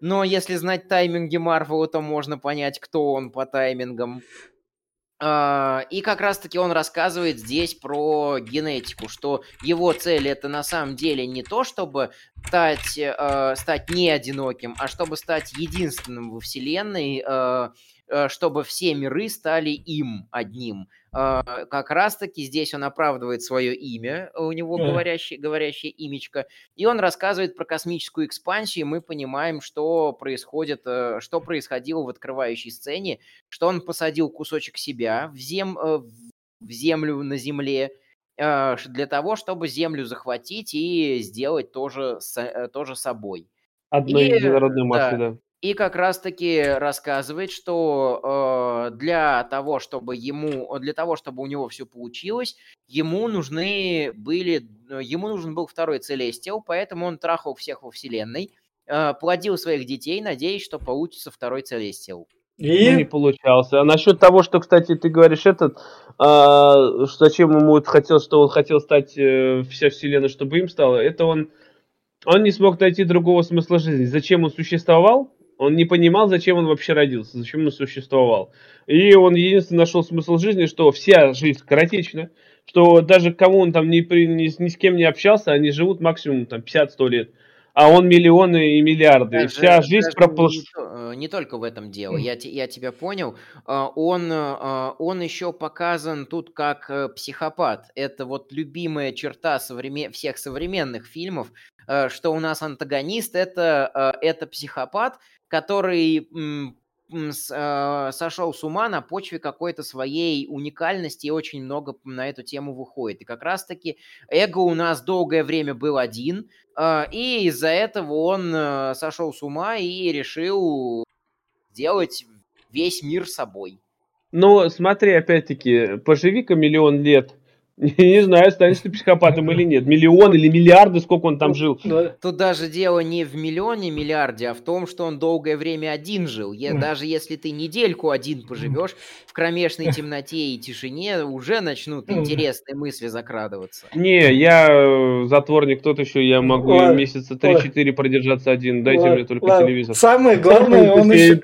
но если знать тайминги Марвела, то можно понять, кто он по таймингам. А, и как раз-таки он рассказывает здесь про генетику, что его цель это на самом деле не то, чтобы стать, э, стать не одиноким, а чтобы стать единственным во Вселенной, э, чтобы все миры стали им одним. А, как раз-таки здесь он оправдывает свое имя, у него говорящее, говорящее имечко, и он рассказывает про космическую экспансию, и мы понимаем, что происходит, э, что происходило в открывающей сцене, что он посадил кусочек себя в, зем, э, в землю на Земле, для того, чтобы Землю захватить и сделать тоже, тоже собой. Одной и, единородной массой, да. да. И как раз-таки рассказывает, что э, для того, чтобы ему, для того, чтобы у него все получилось, ему нужны были, ему нужен был второй Целестиал, поэтому он трахал всех во вселенной, э, плодил своих детей, надеясь, что получится второй Целестиал. И ну, не получался. А насчет того, что, кстати, ты говоришь этот, а, зачем ему хотел, что он хотел стать э, вся вселенная, чтобы им стало, это он, он не смог найти другого смысла жизни. Зачем он существовал? Он не понимал, зачем он вообще родился, зачем он существовал. И он единственный нашел смысл жизни, что вся жизнь скоротечна, что даже кому он там ни, ни, ни с кем не общался, они живут максимум там 50-100 лет. А он миллионы и миллиарды. Даже, и вся жизнь пропала. Не, э, не только в этом дело. Я, я тебя понял. А, он, а, он еще показан тут как э, психопат. Это вот любимая черта современ... всех современных фильмов, э, что у нас антагонист это, это психопат, который а, сошел с ума на почве какой-то своей уникальности и очень много на эту тему выходит. И как раз-таки эго у нас долгое время был один, а, и из-за этого он а, сошел с ума и решил сделать весь мир собой. Ну, смотри, опять-таки, поживи-ка миллион лет – Не знаю, станешь ты психопатом или нет. Миллион или миллиарды, сколько он там жил. Тут даже дело не в миллионе, миллиарде, а в том, что он долгое время один жил. Даже если ты недельку один поживешь, в кромешной темноте и тишине уже начнут интересные мысли закрадываться. Не, я э, затворник тот еще, я могу месяца 3-4 продержаться один. Дайте мне только телевизор. Самое главное, он еще,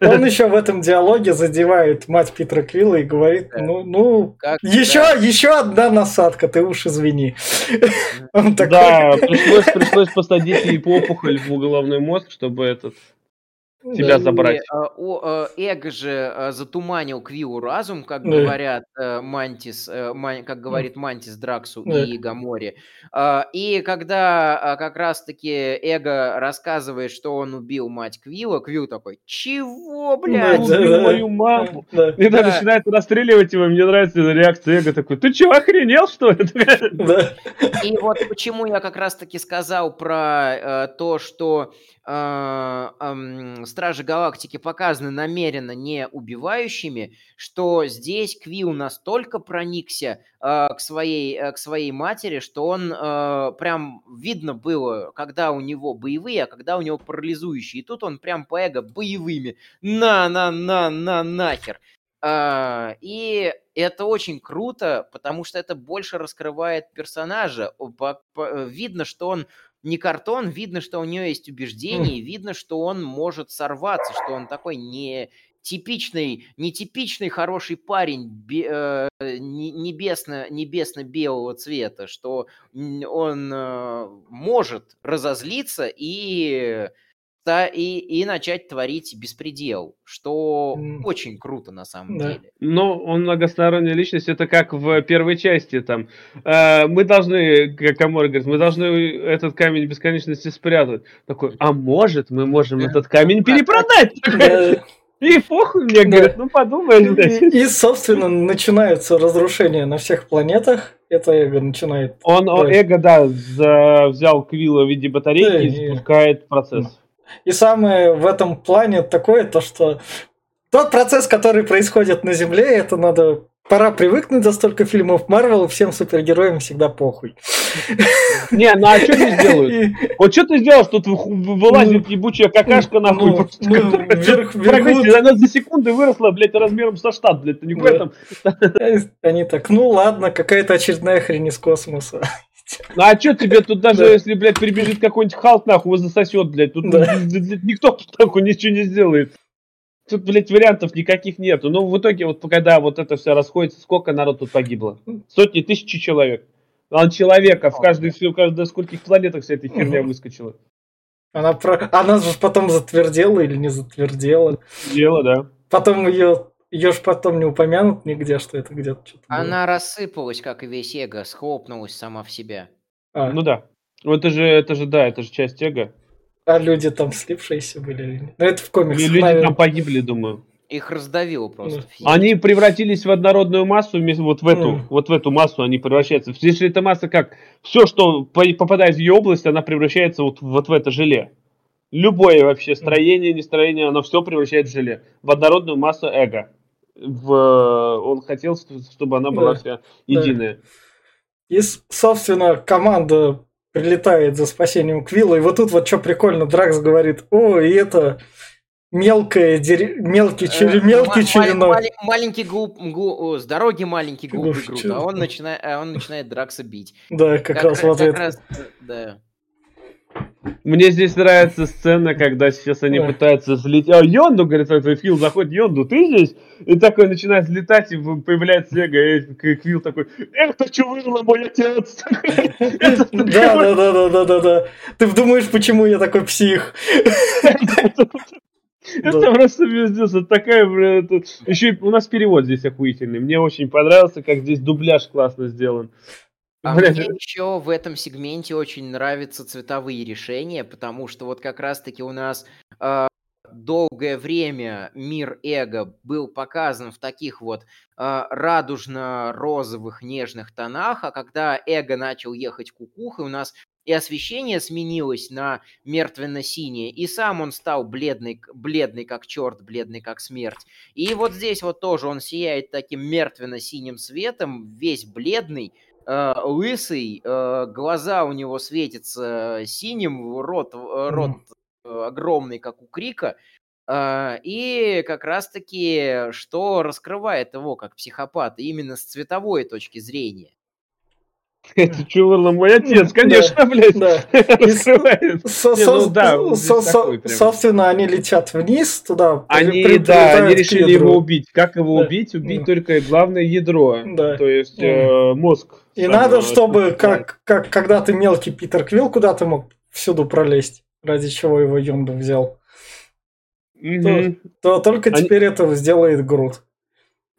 он еще в этом диалоге задевает мать Питера Квилла и говорит, ну, ну еще, еще одна одна насадка, ты уж извини. Да, пришлось, пришлось посадить ей опухоль в головной мозг, чтобы этот тебя забрать. А, Эго же а, затуманил Квиллу разум, как говорят э, Мантис, э, как говорит Мантис Драксу и Гаморе. А, и когда как раз-таки Эго рассказывает, что он убил мать Квилла, Квилл такой, чего, блядь? Убил мою маму. И да. начинает расстреливать его, мне нравится реакция Эго такой, ты чего, охренел, что ли? И вот почему я как раз-таки сказал про э, то, что Стражи Галактики показаны намеренно не убивающими, что здесь Квилл настолько проникся э, к, своей, э, к своей матери, что он э, прям видно было, когда у него боевые, а когда у него парализующие. И тут он прям по эго боевыми. На-на-на-на нахер. Uh, и это очень круто, потому что это больше раскрывает персонажа. Видно, что он не картон, видно, что у нее есть убеждения, видно, что он может сорваться, что он такой не типичный, нетипичный хороший парень бе, э, небесно, небесно-белого цвета, что он э, может разозлиться и да, и, и начать творить беспредел, что mm. очень круто на самом да. деле. Но он многосторонняя личность, это как в первой части там. Э, мы должны, как Амор говорит, мы должны этот камень бесконечности спрятать. Такой, а может, мы можем этот камень перепродать? И похуй мне, говорит, ну подумай. И, и, собственно, начинаются разрушения на всех планетах. Это эго начинает. Он, он эго, да, взял Квилла в виде батарейки да, и запускает процесс. И самое в этом плане такое, то что тот процесс, который происходит на Земле, это надо пора привыкнуть за столько фильмов Марвел, всем супергероям всегда похуй. Не, ну а что они сделают? Вот что ты сделал, что тут вылазит ебучая какашка нахуй? Ну, ну, Прогрессия, вверху- Она за секунды выросла, блядь, размером со штат, блядь, ты не этом. Они так, ну ладно, какая-то очередная хрень из космоса. Ну а что тебе тут даже, Да. если, блядь, прибежит какой-нибудь Халк, нахуй, его засосет, блядь, тут никто тут нахуй ничего не сделает. Тут, блядь, вариантов никаких нету. Но в итоге, вот когда вот это все расходится, сколько народ тут погибло? Сотни, тысячи человек. А человека в каждой, в каждой скольких планетах вся эта херня выскочила. Она, про... Она же потом затвердела или не затвердела. Дело, да. Потом ее ее ж потом не упомянут нигде, что это где-то что-то было. Она рассыпалась, как и весь эго, схлопнулась сама в себя. А, Ну да. Ну это же, это же, да, это же часть эго. а люди там слипшиеся были? Ну это в И комиксах, люди наверное. там погибли, думаю. Их раздавило просто. Ну. Они превратились в однородную массу, вот в эту, Мгм. вот в эту массу они превращаются. Если эта масса как, все, что по- попадает в ее область, она превращается вот, вот в это желе. Любое вообще строение, нестроение, оно все превращает в желе. В однородную массу эго. В, э, он хотел, чтобы она была Да. вся единая. И, с- собственно, команда прилетает за спасением Квилла, и вот тут вот что прикольно, Дракс говорит, о, и это мелкое, дере- мелкий, Э, мелкий ма- черенок. мали- маленький глуп, глу- о, с дороги маленький глупый Грут, а он начинает, а он начинает Дракса бить. Да, как, раз ра- вот как это. раз, да. Мне здесь нравится сцена, когда сейчас они Да. пытаются взлететь. А, Йонду, говорит, это Фил заходит, Йонду, ты здесь? И такой начинает взлетать, и появляется Эго, и Квилл такой, эх, ты что вырвала мой отец? Да, да, да, да, да, да. Ты думаешь, почему я такой псих? Это просто пиздец, это такая, это... Еще и у нас перевод здесь охуительный. Мне очень понравился, как здесь дубляж классно сделан. А Блядь, мне еще в этом сегменте очень нравятся цветовые решения, потому что вот как раз-таки у нас э, долгое время мир эго был показан в таких вот э, радужно-розовых нежных тонах, а когда эго начал ехать кукухой, у нас и освещение сменилось на мертвенно-синее, и сам он стал бледный, бледный как черт, бледный как смерть. И вот здесь вот тоже он сияет таким мертвенно-синим светом, весь бледный, лысый, э, глаза у него светятся синим, рот, э, рот э, огромный, как у Крика. э, И как раз-таки, что раскрывает его как психопата именно с цветовой точки зрения. Это вырвала мой отец? Конечно, блядь. Собственно, они летят вниз туда. Они, да, они решили его убить. Как его убить? Убить только главное ядро. То есть э, мозг. И надо, э, чтобы, как, когда ты мелкий Питер Квилл, куда ты мог всюду пролезть, ради чего его Йонду взял, то только теперь это сделает Грут.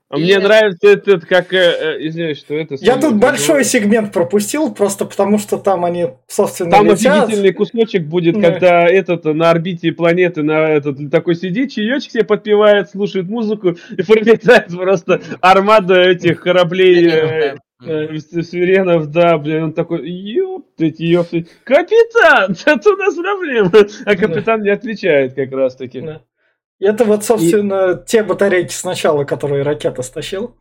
А мне нравится этот, как, э, э, извиняюсь, что это... Я тут большой сегмент пропустил, просто потому что там они, собственно, Там летят. офигительный кусочек будет, Да. когда этот на орбите планеты на этот такой сидит, чаечек себе подпевает, слушает музыку и прилетает просто армада этих кораблей э, Да. э, с- свиренов, да, блин, он такой, ёптать, ёптать, капитан, это у нас проблема, а капитан не отвечает как раз таки. Да. Это вот, собственно, те батарейки сначала, которые ракета стащил.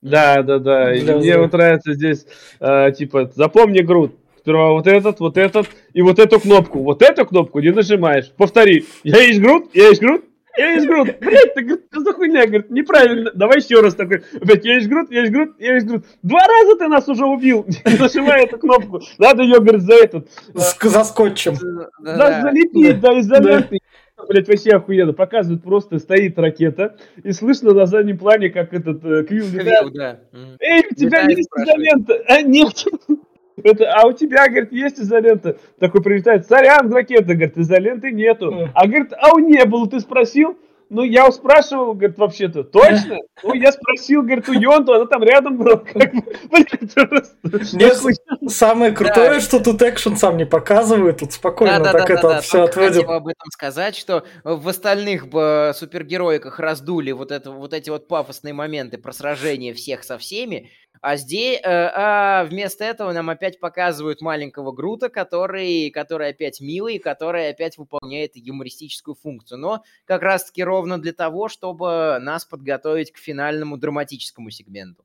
Да, да, да. И мне вот нравится здесь, э, типа, запомни груд. Сперва вот этот, вот этот и вот эту кнопку. Вот эту кнопку не нажимаешь. Повтори. Я есть груд, я есть груд, я есть груд. Блять, ты говорит, что за хуйня? Говорит, неправильно. Давай еще раз такой. Опять, я есть груд, я есть груд, я есть груд. Два раза ты нас уже убил. Нажимай эту кнопку. Надо ее, говорит, за этот. С- За скотчем. Да, залепить, да, изолентный. Блять, вообще охуенно. Показывают просто, стоит ракета, и слышно на заднем плане, как этот э, Квилл летает. Да. Эй, у тебя Летает, есть изолента? А, нет. Это, а у тебя, говорит, есть изолента? Такой прилетает, сорян, ракета, говорит, изоленты нету. А, говорит, а у не было, ты спросил? Ну, я спрашивал, говорит, вообще-то, точно? Ну, я спросил, говорит, у Йонту, она там рядом была. Как. Самое крутое, что тут экшен сам не показывает, тут спокойно Да, да, так да, это да, да. все отводит. хотел об этом сказать, что в остальных бы супергероиках раздули вот, это, вот эти вот пафосные моменты про сражение всех со всеми, а здесь, а вместо этого нам опять показывают маленького Грута, который, который опять милый, который опять выполняет юмористическую функцию. Но как раз-таки ровно для того, чтобы нас подготовить к финальному драматическому сегменту.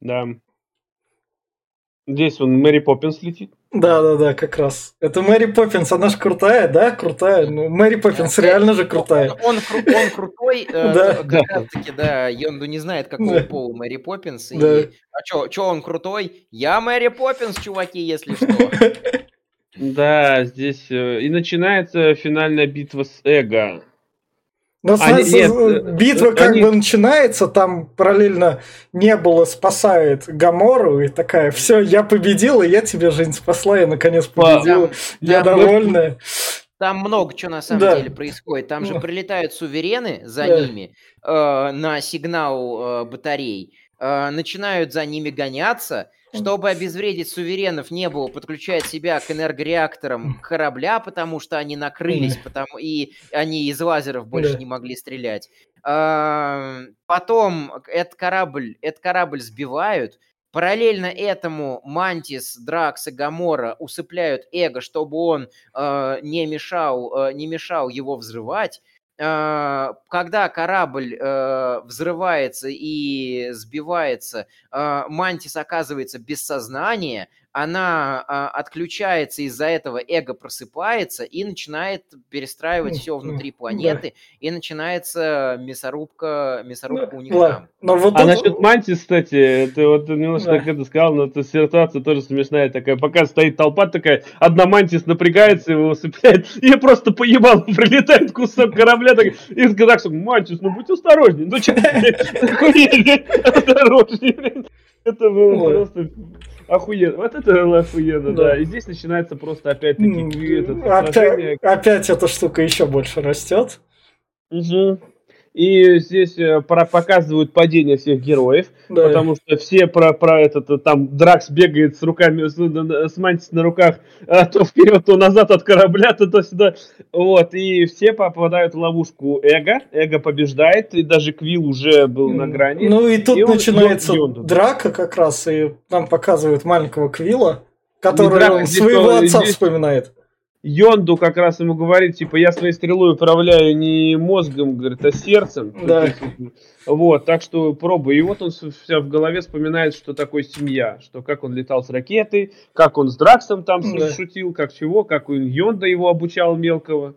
Да. Здесь он Мэри Поппинс летит. Да, да, да, как раз. Это Мэри Поппинс, она же крутая, да, крутая. Ну, Мэри Поппинс реально же крутая. Он, он, он крутой, э, Да. как Да. раз таки, да, Йонду не знает, какого Да. пола Мэри Поппинс. И, Да. а чё, чё он крутой? Я Мэри Поппинс, чуваки, если что. Да, здесь э, и начинается финальная битва с Эго. Но Они- с- нет, э, битва как они- бы начинается, там параллельно Небула спасает Гамору и такая, все, я победила, я тебе жизнь спасла, я наконец победила, я там- довольная. Там много чего на самом Да. деле происходит. Там же Ну. прилетают суверены за Да. ними э, на сигнал э, батарей, э, начинают за ними гоняться. Чтобы обезвредить суверенов, не было подключать себя к энергореакторам корабля, потому что они накрылись, потому и они из лазеров больше не могли стрелять. А, Потом этот корабль, этот корабль сбивают. Параллельно этому Мантис, Дракс и Гамора усыпляют Эго, чтобы он э, не мешал, э, не мешал его взрывать. Э, Когда корабль э, взрывается и сбивается, э, Мантис оказывается без сознания, она а, отключается из-за этого, эго просыпается и начинает перестраивать все внутри да. планеты, и начинается мясорубка, мясорубка у них Ладно, там. но вот А тут- насчет Мантис, кстати, это вот ты немножко Да. так это сказал, но эта ситуация тоже смешная такая. Пока стоит толпа такая, одна Мантис напрягается, его усыпляет, и просто поебал, прилетает кусок корабля, так, и так, что Мантис, ну будь осторожней, ну ты, осторожней. Это было просто охуенно. Вот это было охуенно, Да. да. И здесь начинается просто опять-таки это опять, опять эта штука еще больше растет. Мгм. И здесь э, про- показывают падение всех героев. Да. Потому что все про, про этот, э, там, Дракс бегает с руками, с, на- с Мантис на руках, а, то вперед, то назад от корабля, то, то сюда. Вот, и все попадают в ловушку Эго. Эго побеждает, и даже Квилл уже был на грани. Ну и тут И он начинается бьет Йонду. драка как раз, и нам показывают маленького Квилла, он здесь своего он- отца здесь- вспоминает. Йонду как раз ему говорит, типа, я своей стрелой управляю не мозгом, говорит, а сердцем. Да. Вот, так что пробуй. И вот он вся в голове вспоминает, что такое семья, что как он летал с ракетой, как он с Драксом там Да. шутил, как чего, как он Йонда его обучал мелкого.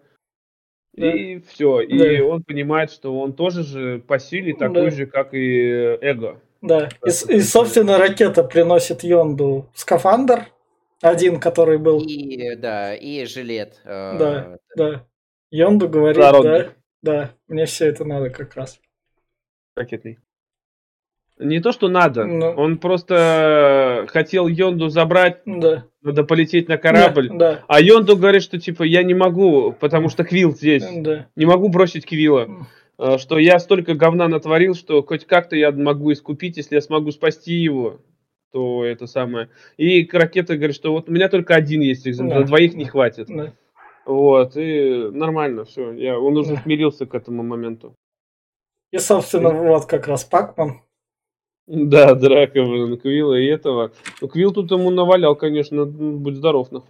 Да. И все. И Да. он понимает, что он тоже же по силе такой Да. же, как и Эго. Да. И, и, собственно, ракета приносит Йонду скафандр, один, который был. И, да, и жилет. э, Да, да. Йонду говорит, Народный. да, да, мне все это надо как раз. Ракетный. Не то, что надо. Ну. Он просто хотел Йонду забрать, Да. надо полететь на корабль. Да, А Йонду говорит, что типа я не могу, потому что Квилл здесь. да, да. Не могу бросить Квилла. Э, Что я столько говна натворил, что хоть как-то я могу искупить, если я смогу спасти его. То это самое. И ракета говорит, что вот у меня только один есть экземпляр, Да. двоих не хватит. да. Вот, и нормально, все. Я, он уже Да. смирился к этому моменту. И, собственно, вот как раз Пакман. Да, драка, блин, Квилла и этого. Ну, Квилл тут ему навалял, конечно, м, будь здоров. ну.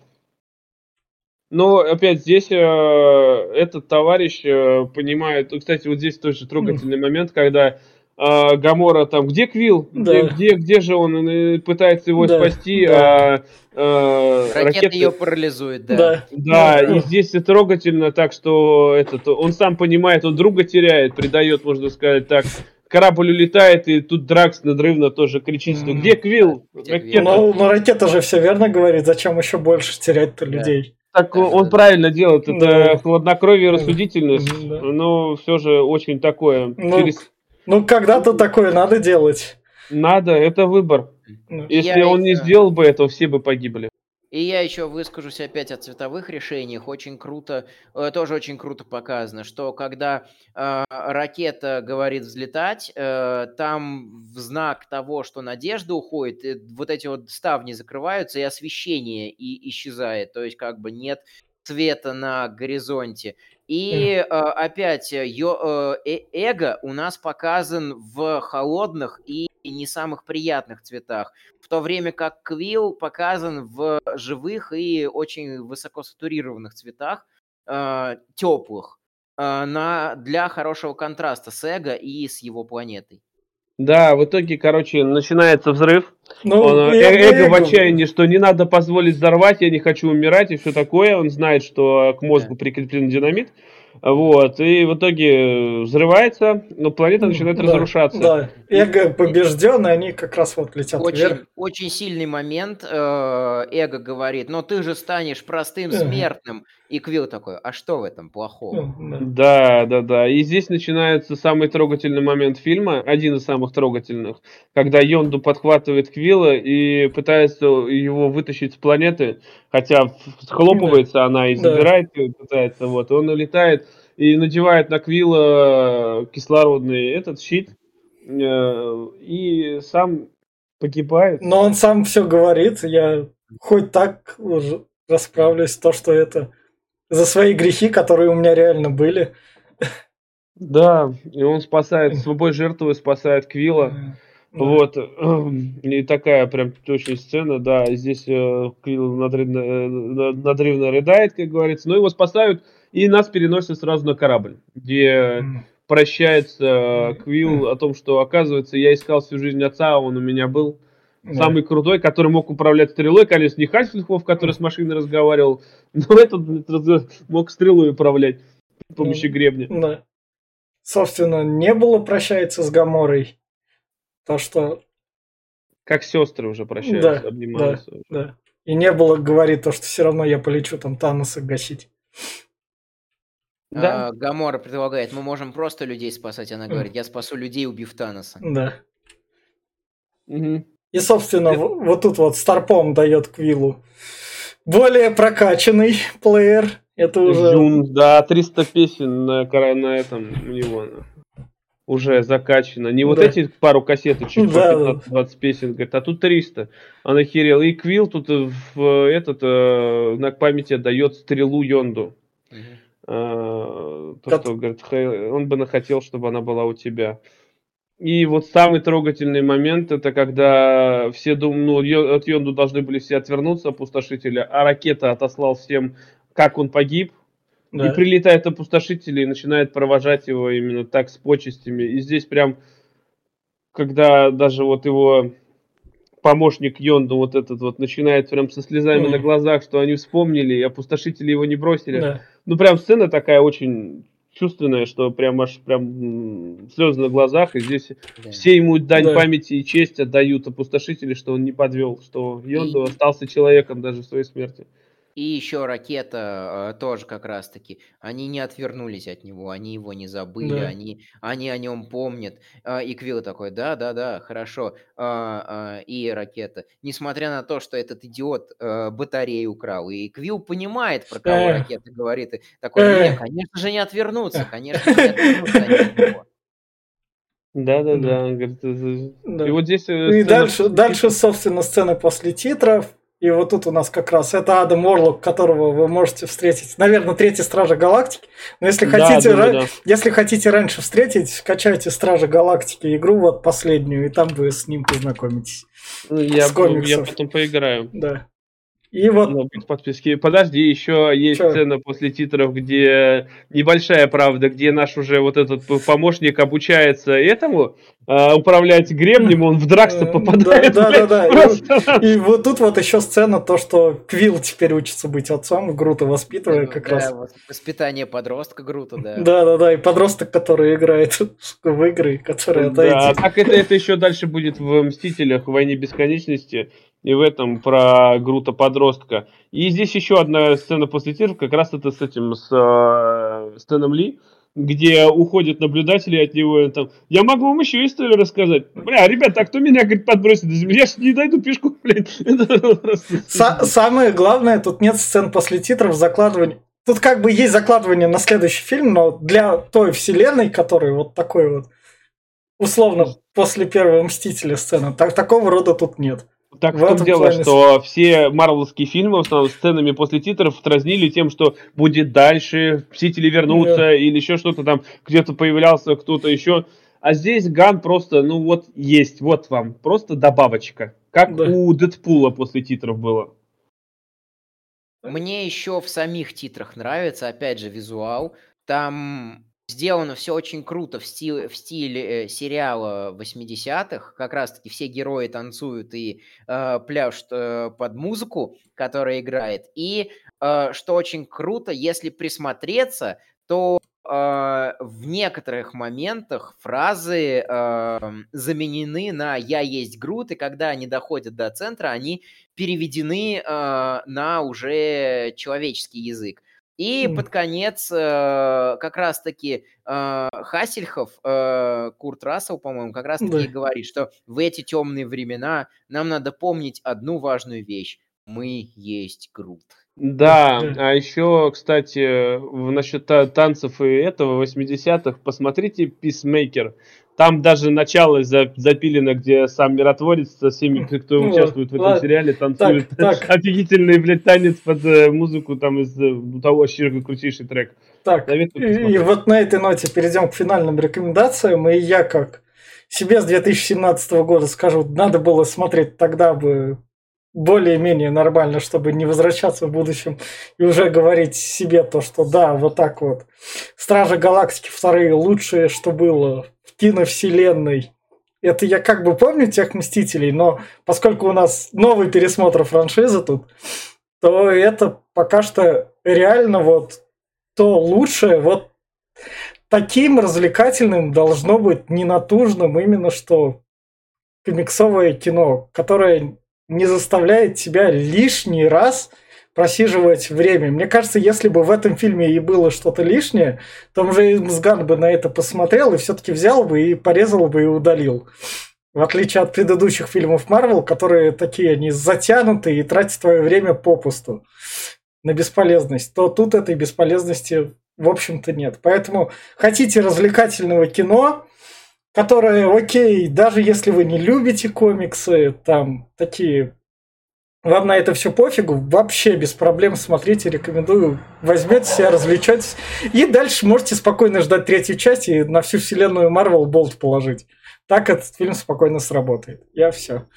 Но опять здесь э, этот товарищ э, понимает. Кстати, вот здесь тоже трогательный момент, когда э, Гамора там, где Квилл? Где, Да. где, где же он? Э, пытается его Да, спасти, да. а э, Ракета ракета- ее парализует, да. Да. Да, Ну, и здесь трогательно так, что этот, он сам понимает, он друга теряет, предает, можно сказать так. Корабль улетает, и тут Дракс надрывно тоже кричит, что где Квилл? Где Ракета. Но, но ракета же все верно говорит, зачем еще больше терять-то Да. людей. Так Да, он да. правильно делает, это Да. хладнокровие и Да. рассудительность, Да. но все же очень такое. Ну, Через- Ну, когда-то такое надо делать. Надо, это выбор. Ну, Если Я он не сделал бы этого, все бы погибли. И я еще выскажусь опять о цветовых решениях. Очень круто, э, тоже очень круто показано, что когда э, ракета говорит взлетать, э, там в знак того, что надежда уходит, э, вот эти вот ставни закрываются, и освещение и исчезает. То есть как бы нет света на горизонте. И э, опять э, ё- э, э- эго у нас показан в холодных и не самых приятных цветах в то время как Квилл показан в живых и очень высоко сатурированных цветах, теплых, на, для хорошего контраста с Эго и с его планетой. Да, в итоге, короче, начинается взрыв. Ну, Он, э, я- эго я в отчаянии, что не надо позволить взорвать, я не хочу умирать и все такое. Он знает, что к мозгу прикреплен динамит. Вот, и в итоге взрывается, но планета начинает Да, разрушаться. Да, эго побежден, и они как раз вот летят вверх. Очень, очень сильный момент. э, Эго говорит, но ты же станешь простым смертным. И Квилл такой, а что в этом плохого? Ну, да. Да, да. И здесь начинается самый трогательный момент фильма, один из самых трогательных, когда Йонду подхватывает Квилла и пытается его вытащить с планеты, хотя схлопывается она и Да. забирает его, пытается, вот. Он улетает и надевает на Квилла кислородный этот щит э, и сам погибает. Но он сам все говорит, я хоть так уже расправлюсь, то, что это за свои грехи, которые у меня реально были. Да, и он спасает, свобой жертвы спасает Квилла. Вот, и такая прям очень сцена, да, здесь э, Квилл надрывно, э, на- надрывно рыдает, как говорится, но его спасают, и нас переносят сразу на корабль, где прощается э, Квилл о том, что, оказывается, я искал всю жизнь отца, а он у меня был Да. самый крутой, который мог управлять стрелой, конечно, не Хальфлихов, который с машиной разговаривал, но этот мог стрелой управлять с помощью Ну, гребня. Да. Собственно, не было прощается с Гаморой. То, что, Как сестры уже прощаются, Да, обнимаются. да. И не было говорит то, что все равно я полечу там Таноса гасить. Да. А, Гамора предлагает, мы можем просто людей спасать. Она говорит, я спасу людей, убив Таноса. Да. Мгм. И, собственно, в- вот тут вот Старпом дает Квиллу более прокачанный плеер. Это уже... Юн, да, 300 песен на, на этом у него уже закачано. Не вот Да. эти пару кассеточек, Да, по 15-20 песен, говорит, а тут 300. Он охерел. И Квилл тут э, в этот, э, на памяти дает стрелу Йонду. Мгм. А, То, Как- что, говорит, «Хэ- он бы хотел, чтобы она была у тебя. И вот самый трогательный момент, это когда все дум, ну, Йо- от Йонду должны были все отвернуться, опустошители, а ракета отослал всем, как он погиб, Да. и прилетает опустошитель и начинает провожать его именно так с почестями. И здесь прям, когда даже вот его помощник Йонду вот этот вот начинает прям со слезами Мгм. на глазах, что они вспомнили, и опустошители его не бросили. Да. Ну, прям сцена такая очень чувственная, что прям аж прям слезы на глазах, и здесь Да. все ему дань Да. памяти и честь отдают опустошители, что он не подвел, что Йонду И- остался человеком даже в своей смерти. И еще ракета э, тоже как раз-таки. Они не отвернулись от него, они его не забыли, Да. они, они о нем помнят. А, и Квилл такой, да-да-да, хорошо. А, а, и ракета. Несмотря на то, что этот идиот э, батарею украл. И Квилл понимает, про кого ракета говорит. И такой, нет, конечно же не отвернуться, конечно же не отвернуться от него». Он говорит, это- Да. и вот здесь... э, И сцена- дальше, дальше, собственно, сцены после титров. И вот тут у нас как раз это Адам Орлок, которого вы можете встретить. Наверное, третий Стража Галактики. Но если Да, хотите, ра- да. если хотите раньше встретить, скачайте Стражи Галактики игру, вот последнюю, и там вы с ним познакомитесь. Ну, Я, с комиксов. я потом поиграю. Да. И вот Ну, без подписки. Подожди, еще есть Чё? сцена после титров, где небольшая правда, где наш уже вот этот помощник обучается этому а, управлять гребнем, он в дракса Э, попадает. да, да, да, да. просто. И вот тут вот еще сцена, то, что Квилл теперь учится быть отцом, Грута воспитывает как Да, раз. вот Воспитание подростка Грута, да. Да, да, да, и подросток, который играет в игры, которые Да, так это, это еще дальше будет в Мстителях, в Войне Бесконечности, и в этом про Грута подростка. И здесь еще одна сцена после титров, как раз это с этим, с э, Стэном Ли, где уходят наблюдатели от него, там, я могу вам еще историю рассказать. Бля, ребята, а кто меня, говорит, подбросит до земли? Я ж не дойду пешком, блядь. Самое главное, тут нет сцен после титров закладывания. Тут как бы есть закладывание на следующий фильм, но для той вселенной, которая вот такой вот, условно, после первого Мстителя сцена, так, такого рода тут нет. Так В в том дело, плане что все марвелские фильмы, в основном сценами после титров, дразнили тем, что будет дальше, Мстители вернутся, Да. или еще что-то там, где-то появлялся кто-то еще. А здесь Ган просто, ну вот есть, вот вам, просто добавочка. Как Да. у Дэдпула после титров было. Мне еще в самих титрах нравится, опять же, визуал. Там сделано все очень круто в стиле, в стиле э, сериала 80-х. Как раз-таки все герои танцуют и э, пляшут э, под музыку, которая играет. И э, что очень круто, если присмотреться, то э, в некоторых моментах фразы э, заменены на «я есть Грут», и когда они доходят до центра, они переведены э, на уже человеческий язык. И mm. под конец э, как раз-таки э, Хасельхов, э, Курт Рассел, по-моему, как раз-таки да. говорит, что в эти темные времена нам надо помнить одну важную вещь. Мы есть Грут. Да, а еще, кстати, насчет танцев и этого 80-х, посмотрите Peacemaker. Там даже начало запилено, где сам миротворец со всеми, кто ну, участвует в этом сериале, танцует так, так. офигительный, блядь, танец под э, музыку там из э, того вообще крутейший трек. Так, и, и вот на этой ноте перейдем к финальным рекомендациям. И я как себе с 2017 года скажу, надо было смотреть тогда бы более-менее нормально, чтобы не возвращаться в будущем и уже говорить себе то, что да, вот так вот. Стражи Галактики вторые лучшие, что было киновселенной. Это я как бы помню тех Мстителей, но поскольку у нас новый пересмотр франшизы тут, то это пока что реально вот то лучшее, вот таким развлекательным должно быть ненатужным именно что комиксовое кино, которое не заставляет тебя лишний раз просиживать время. Мне кажется, если бы в этом фильме и было что-то лишнее, то Джеймс Ган бы на это посмотрел и все-таки взял бы и порезал бы и удалил. В отличие от предыдущих фильмов Марвел, которые такие, они затянуты и тратят твое время попусту на бесполезность, то тут этой бесполезности, в общем-то, нет. Поэтому хотите развлекательного кино, которые, окей, даже если вы не любите комиксы, там такие, вам на это все пофигу, вообще без проблем смотрите, рекомендую, возьмете себя, развлечетесь, и дальше можете спокойно ждать третью часть и на всю вселенную Марвел болт положить. Так этот фильм спокойно сработает. Я все.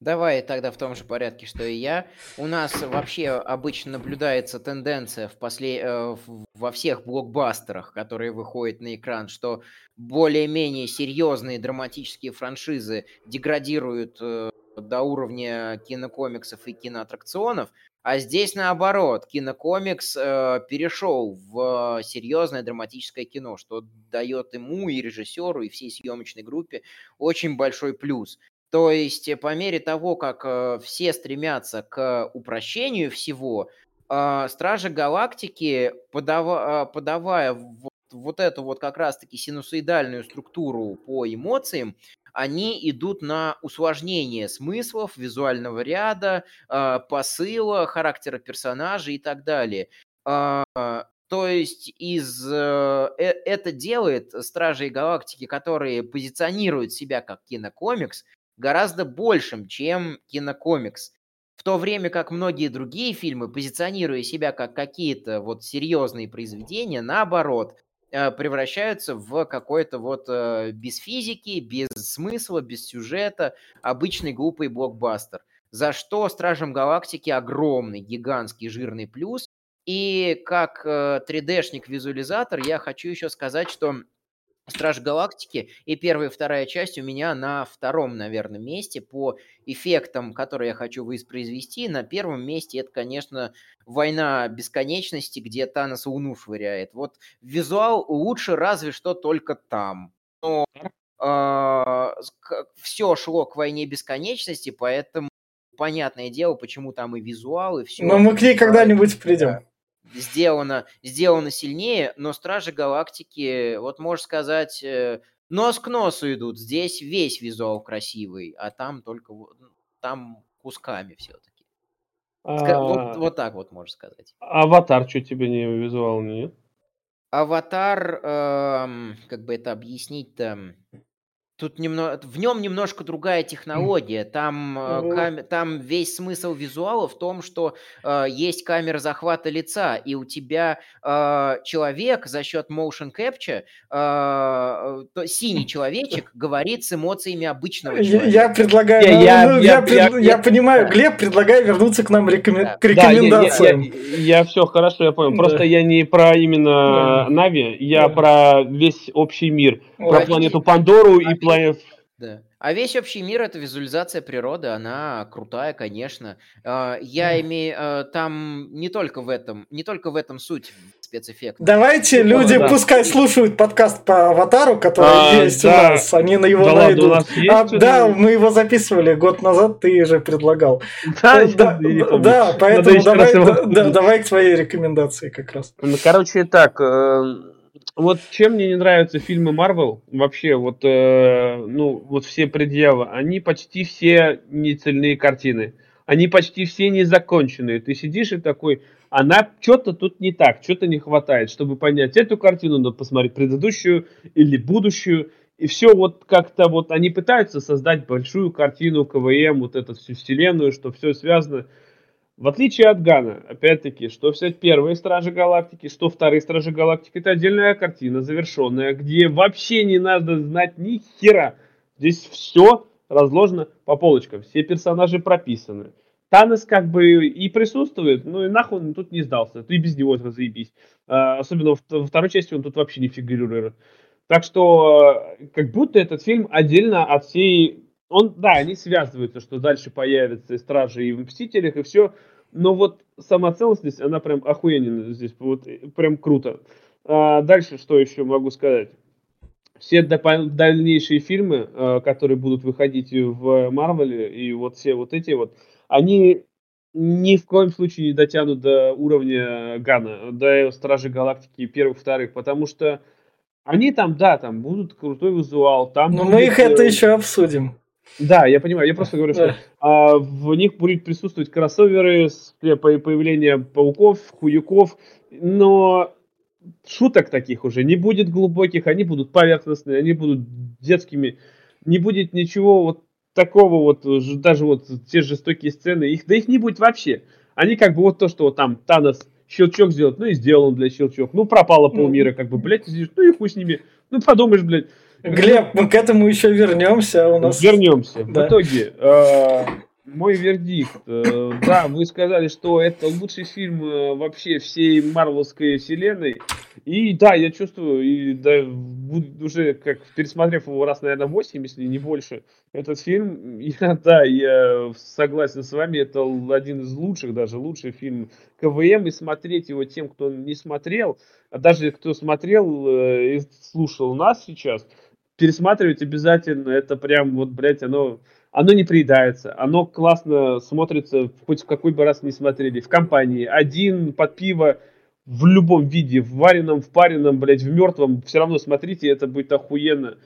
Давай тогда в том же порядке, что и я. У нас вообще обычно наблюдается тенденция в после... Э, во всех блокбастерах, которые выходят на экран, что более-менее серьезные драматические франшизы деградируют э, до уровня кинокомиксов и киноаттракционов, а здесь наоборот, кинокомикс э, перешел в серьезное драматическое кино, что дает ему и режиссеру, и всей съемочной группе очень большой плюс. То есть э, по мере того, как э, все стремятся к упрощению всего, э, Стражи Галактики, подава, подавая вот, вот эту вот как раз-таки синусоидальную структуру по эмоциям, они идут на усложнение смыслов, визуального ряда, посыла, характера персонажей и так далее. То есть из, это делает Стражи Галактики, которые позиционируют себя как кинокомикс, гораздо большим, чем кинокомикс. В то время как многие другие фильмы, позиционируя себя как какие-то вот серьезные произведения, наоборот, э, превращаются в какой-то вот э, без физики, без смысла, без сюжета, обычный глупый блокбастер. За что Стражам Галактики огромный, гигантский, жирный плюс. И как 3D-шник-визуализатор э, я хочу еще сказать, что Страж Галактики и первая и вторая часть у меня на втором, наверное, месте по эффектам, которые я хочу воспроизвести. На первом месте это, конечно, Война Бесконечности, где Танос Луну швыряет. Вот визуал лучше разве что только там. Но э, а, все шло к Войне Бесконечности, поэтому понятное дело, почему там и визуал, и все. Но мы к ней когда-нибудь придем сделано, сделано сильнее, но Стражи Галактики, вот можно сказать, э, нос к носу идут. Здесь весь визуал красивый, а там только там кусками все-таки. А... Вот, вот так вот можно сказать. Аватар, что тебе не визуал, нет? Аватар, эм, как бы это объяснить-то? Тут немного, в нем немножко другая технология. Там, э, кам- там весь смысл визуала в том, что э, есть камера захвата лица, и у тебя э, человек за счет motion capture, э, то, синий человечек говорит с эмоциями обычного человека. Я, предлагаю, я, я, ну, я, я, я, я понимаю, да. Глеб, предлагаю вернуться к нам рекомен... да. к рекомендациям. Да, я, я, я все хорошо, я понял. Да. Просто я не про именно да. Нави, я да. про весь общий мир, Ой, про планету Пандору и планет да. А весь общий мир это визуализация природы, она крутая, конечно. А, я имею а, там не только в этом, не только в этом суть спецэффектов. Давайте ну, люди да. пускай слушают подкаст по Аватару, который а, есть да. у нас, они на его да найдут. Ладно, а, да, мы его записывали год назад, ты же предлагал. Да, да, да поэтому давай, да, давай к твоей рекомендации как раз. Ну, короче, так. Э вот чем мне не нравятся фильмы Марвел, вообще, вот, э, ну, вот все предъявы, они почти все не цельные картины. Они почти все не законченные. Ты сидишь и такой, она что-то тут не так, что-то не хватает, чтобы понять эту картину, надо посмотреть предыдущую или будущую. И все вот как-то вот они пытаются создать большую картину КВМ, вот эту всю вселенную, что все связано. В отличие от Гана, опять-таки, что все первые Стражи Галактики, что вторые Стражи Галактики, это отдельная картина, завершенная, где вообще не надо знать ни хера. Здесь все разложено по полочкам, все персонажи прописаны. Танос как бы и присутствует, ну и нахуй он тут не сдался, ты без него заебись. А, особенно во второй части он тут вообще не фигурирует. Так что, как будто этот фильм отдельно от всей он, да, они связываются, что дальше появятся и Стражи, и в Мстителях, и все. Но вот сама целостность, она прям охуенная здесь, вот прям круто. А дальше что еще могу сказать? Все дальнейшие фильмы, а, которые будут выходить в Марвеле, и вот все вот эти вот, они ни в коем случае не дотянут до уровня Гана, до Стражи Галактики первых, вторых, потому что они там, да, там будут крутой визуал, там. Но будет... мы их это еще обсудим. Да, я понимаю. Я просто говорю, что а, в них будут присутствовать кроссоверы, появление пауков, хуюков, но шуток таких уже не будет глубоких, они будут поверхностные, они будут детскими. Не будет ничего вот такого вот, даже вот те жестокие сцены, их, да их не будет вообще. Они как бы вот то, что вот там Танос щелчок сделать, ну и сделал он для щелчок. Ну пропало полмира, как бы, блядь, ну и хуй с ними. Ну подумаешь, блядь. Глеб, мы к этому еще вернемся. У нас... Вернемся. Да. В итоге, э, мой вердикт. Э, да, вы сказали, что это лучший фильм э, вообще всей Марвелской вселенной. И да, я чувствую, и да, уже как пересмотрев его раз, наверное, 8, если не больше, этот фильм, я, да, я согласен с вами, это один из лучших, даже лучший фильм КВМ, и смотреть его тем, кто не смотрел, а даже кто смотрел и слушал нас сейчас – пересматривать обязательно. Это прям вот, блядь, оно, оно не приедается. Оно классно смотрится, хоть в какой бы раз не смотрели. В компании. Один под пиво в любом виде, в вареном, в пареном, блядь, в мертвом. Все равно смотрите, это будет охуенно.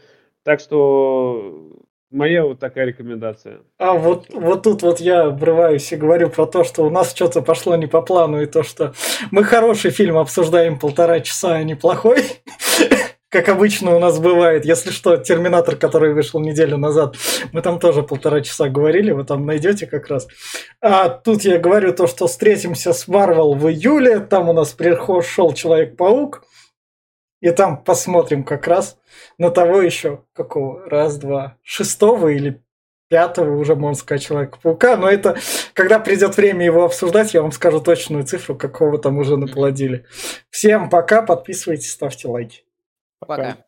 Так что Моя вот такая рекомендация. А вот, вот тут вот я врываюсь и говорю про то, что у нас что-то пошло не по плану, и то, что мы хороший фильм обсуждаем полтора часа, а не плохой. Как обычно у нас бывает. Если что, Терминатор, который вышел неделю назад, мы там тоже полтора часа говорили, вы там найдете как раз. А тут я говорю то, что встретимся с Марвел в июле, там у нас шел Человек-паук, и там посмотрим как раз на того еще, какого, раз, два, шестого или пятого уже, можно сказать, Человека-паука. Но это, когда придет время его обсуждать, я вам скажу точную цифру, какого там уже наплодили. Всем пока, подписывайтесь, ставьте лайки. Пока.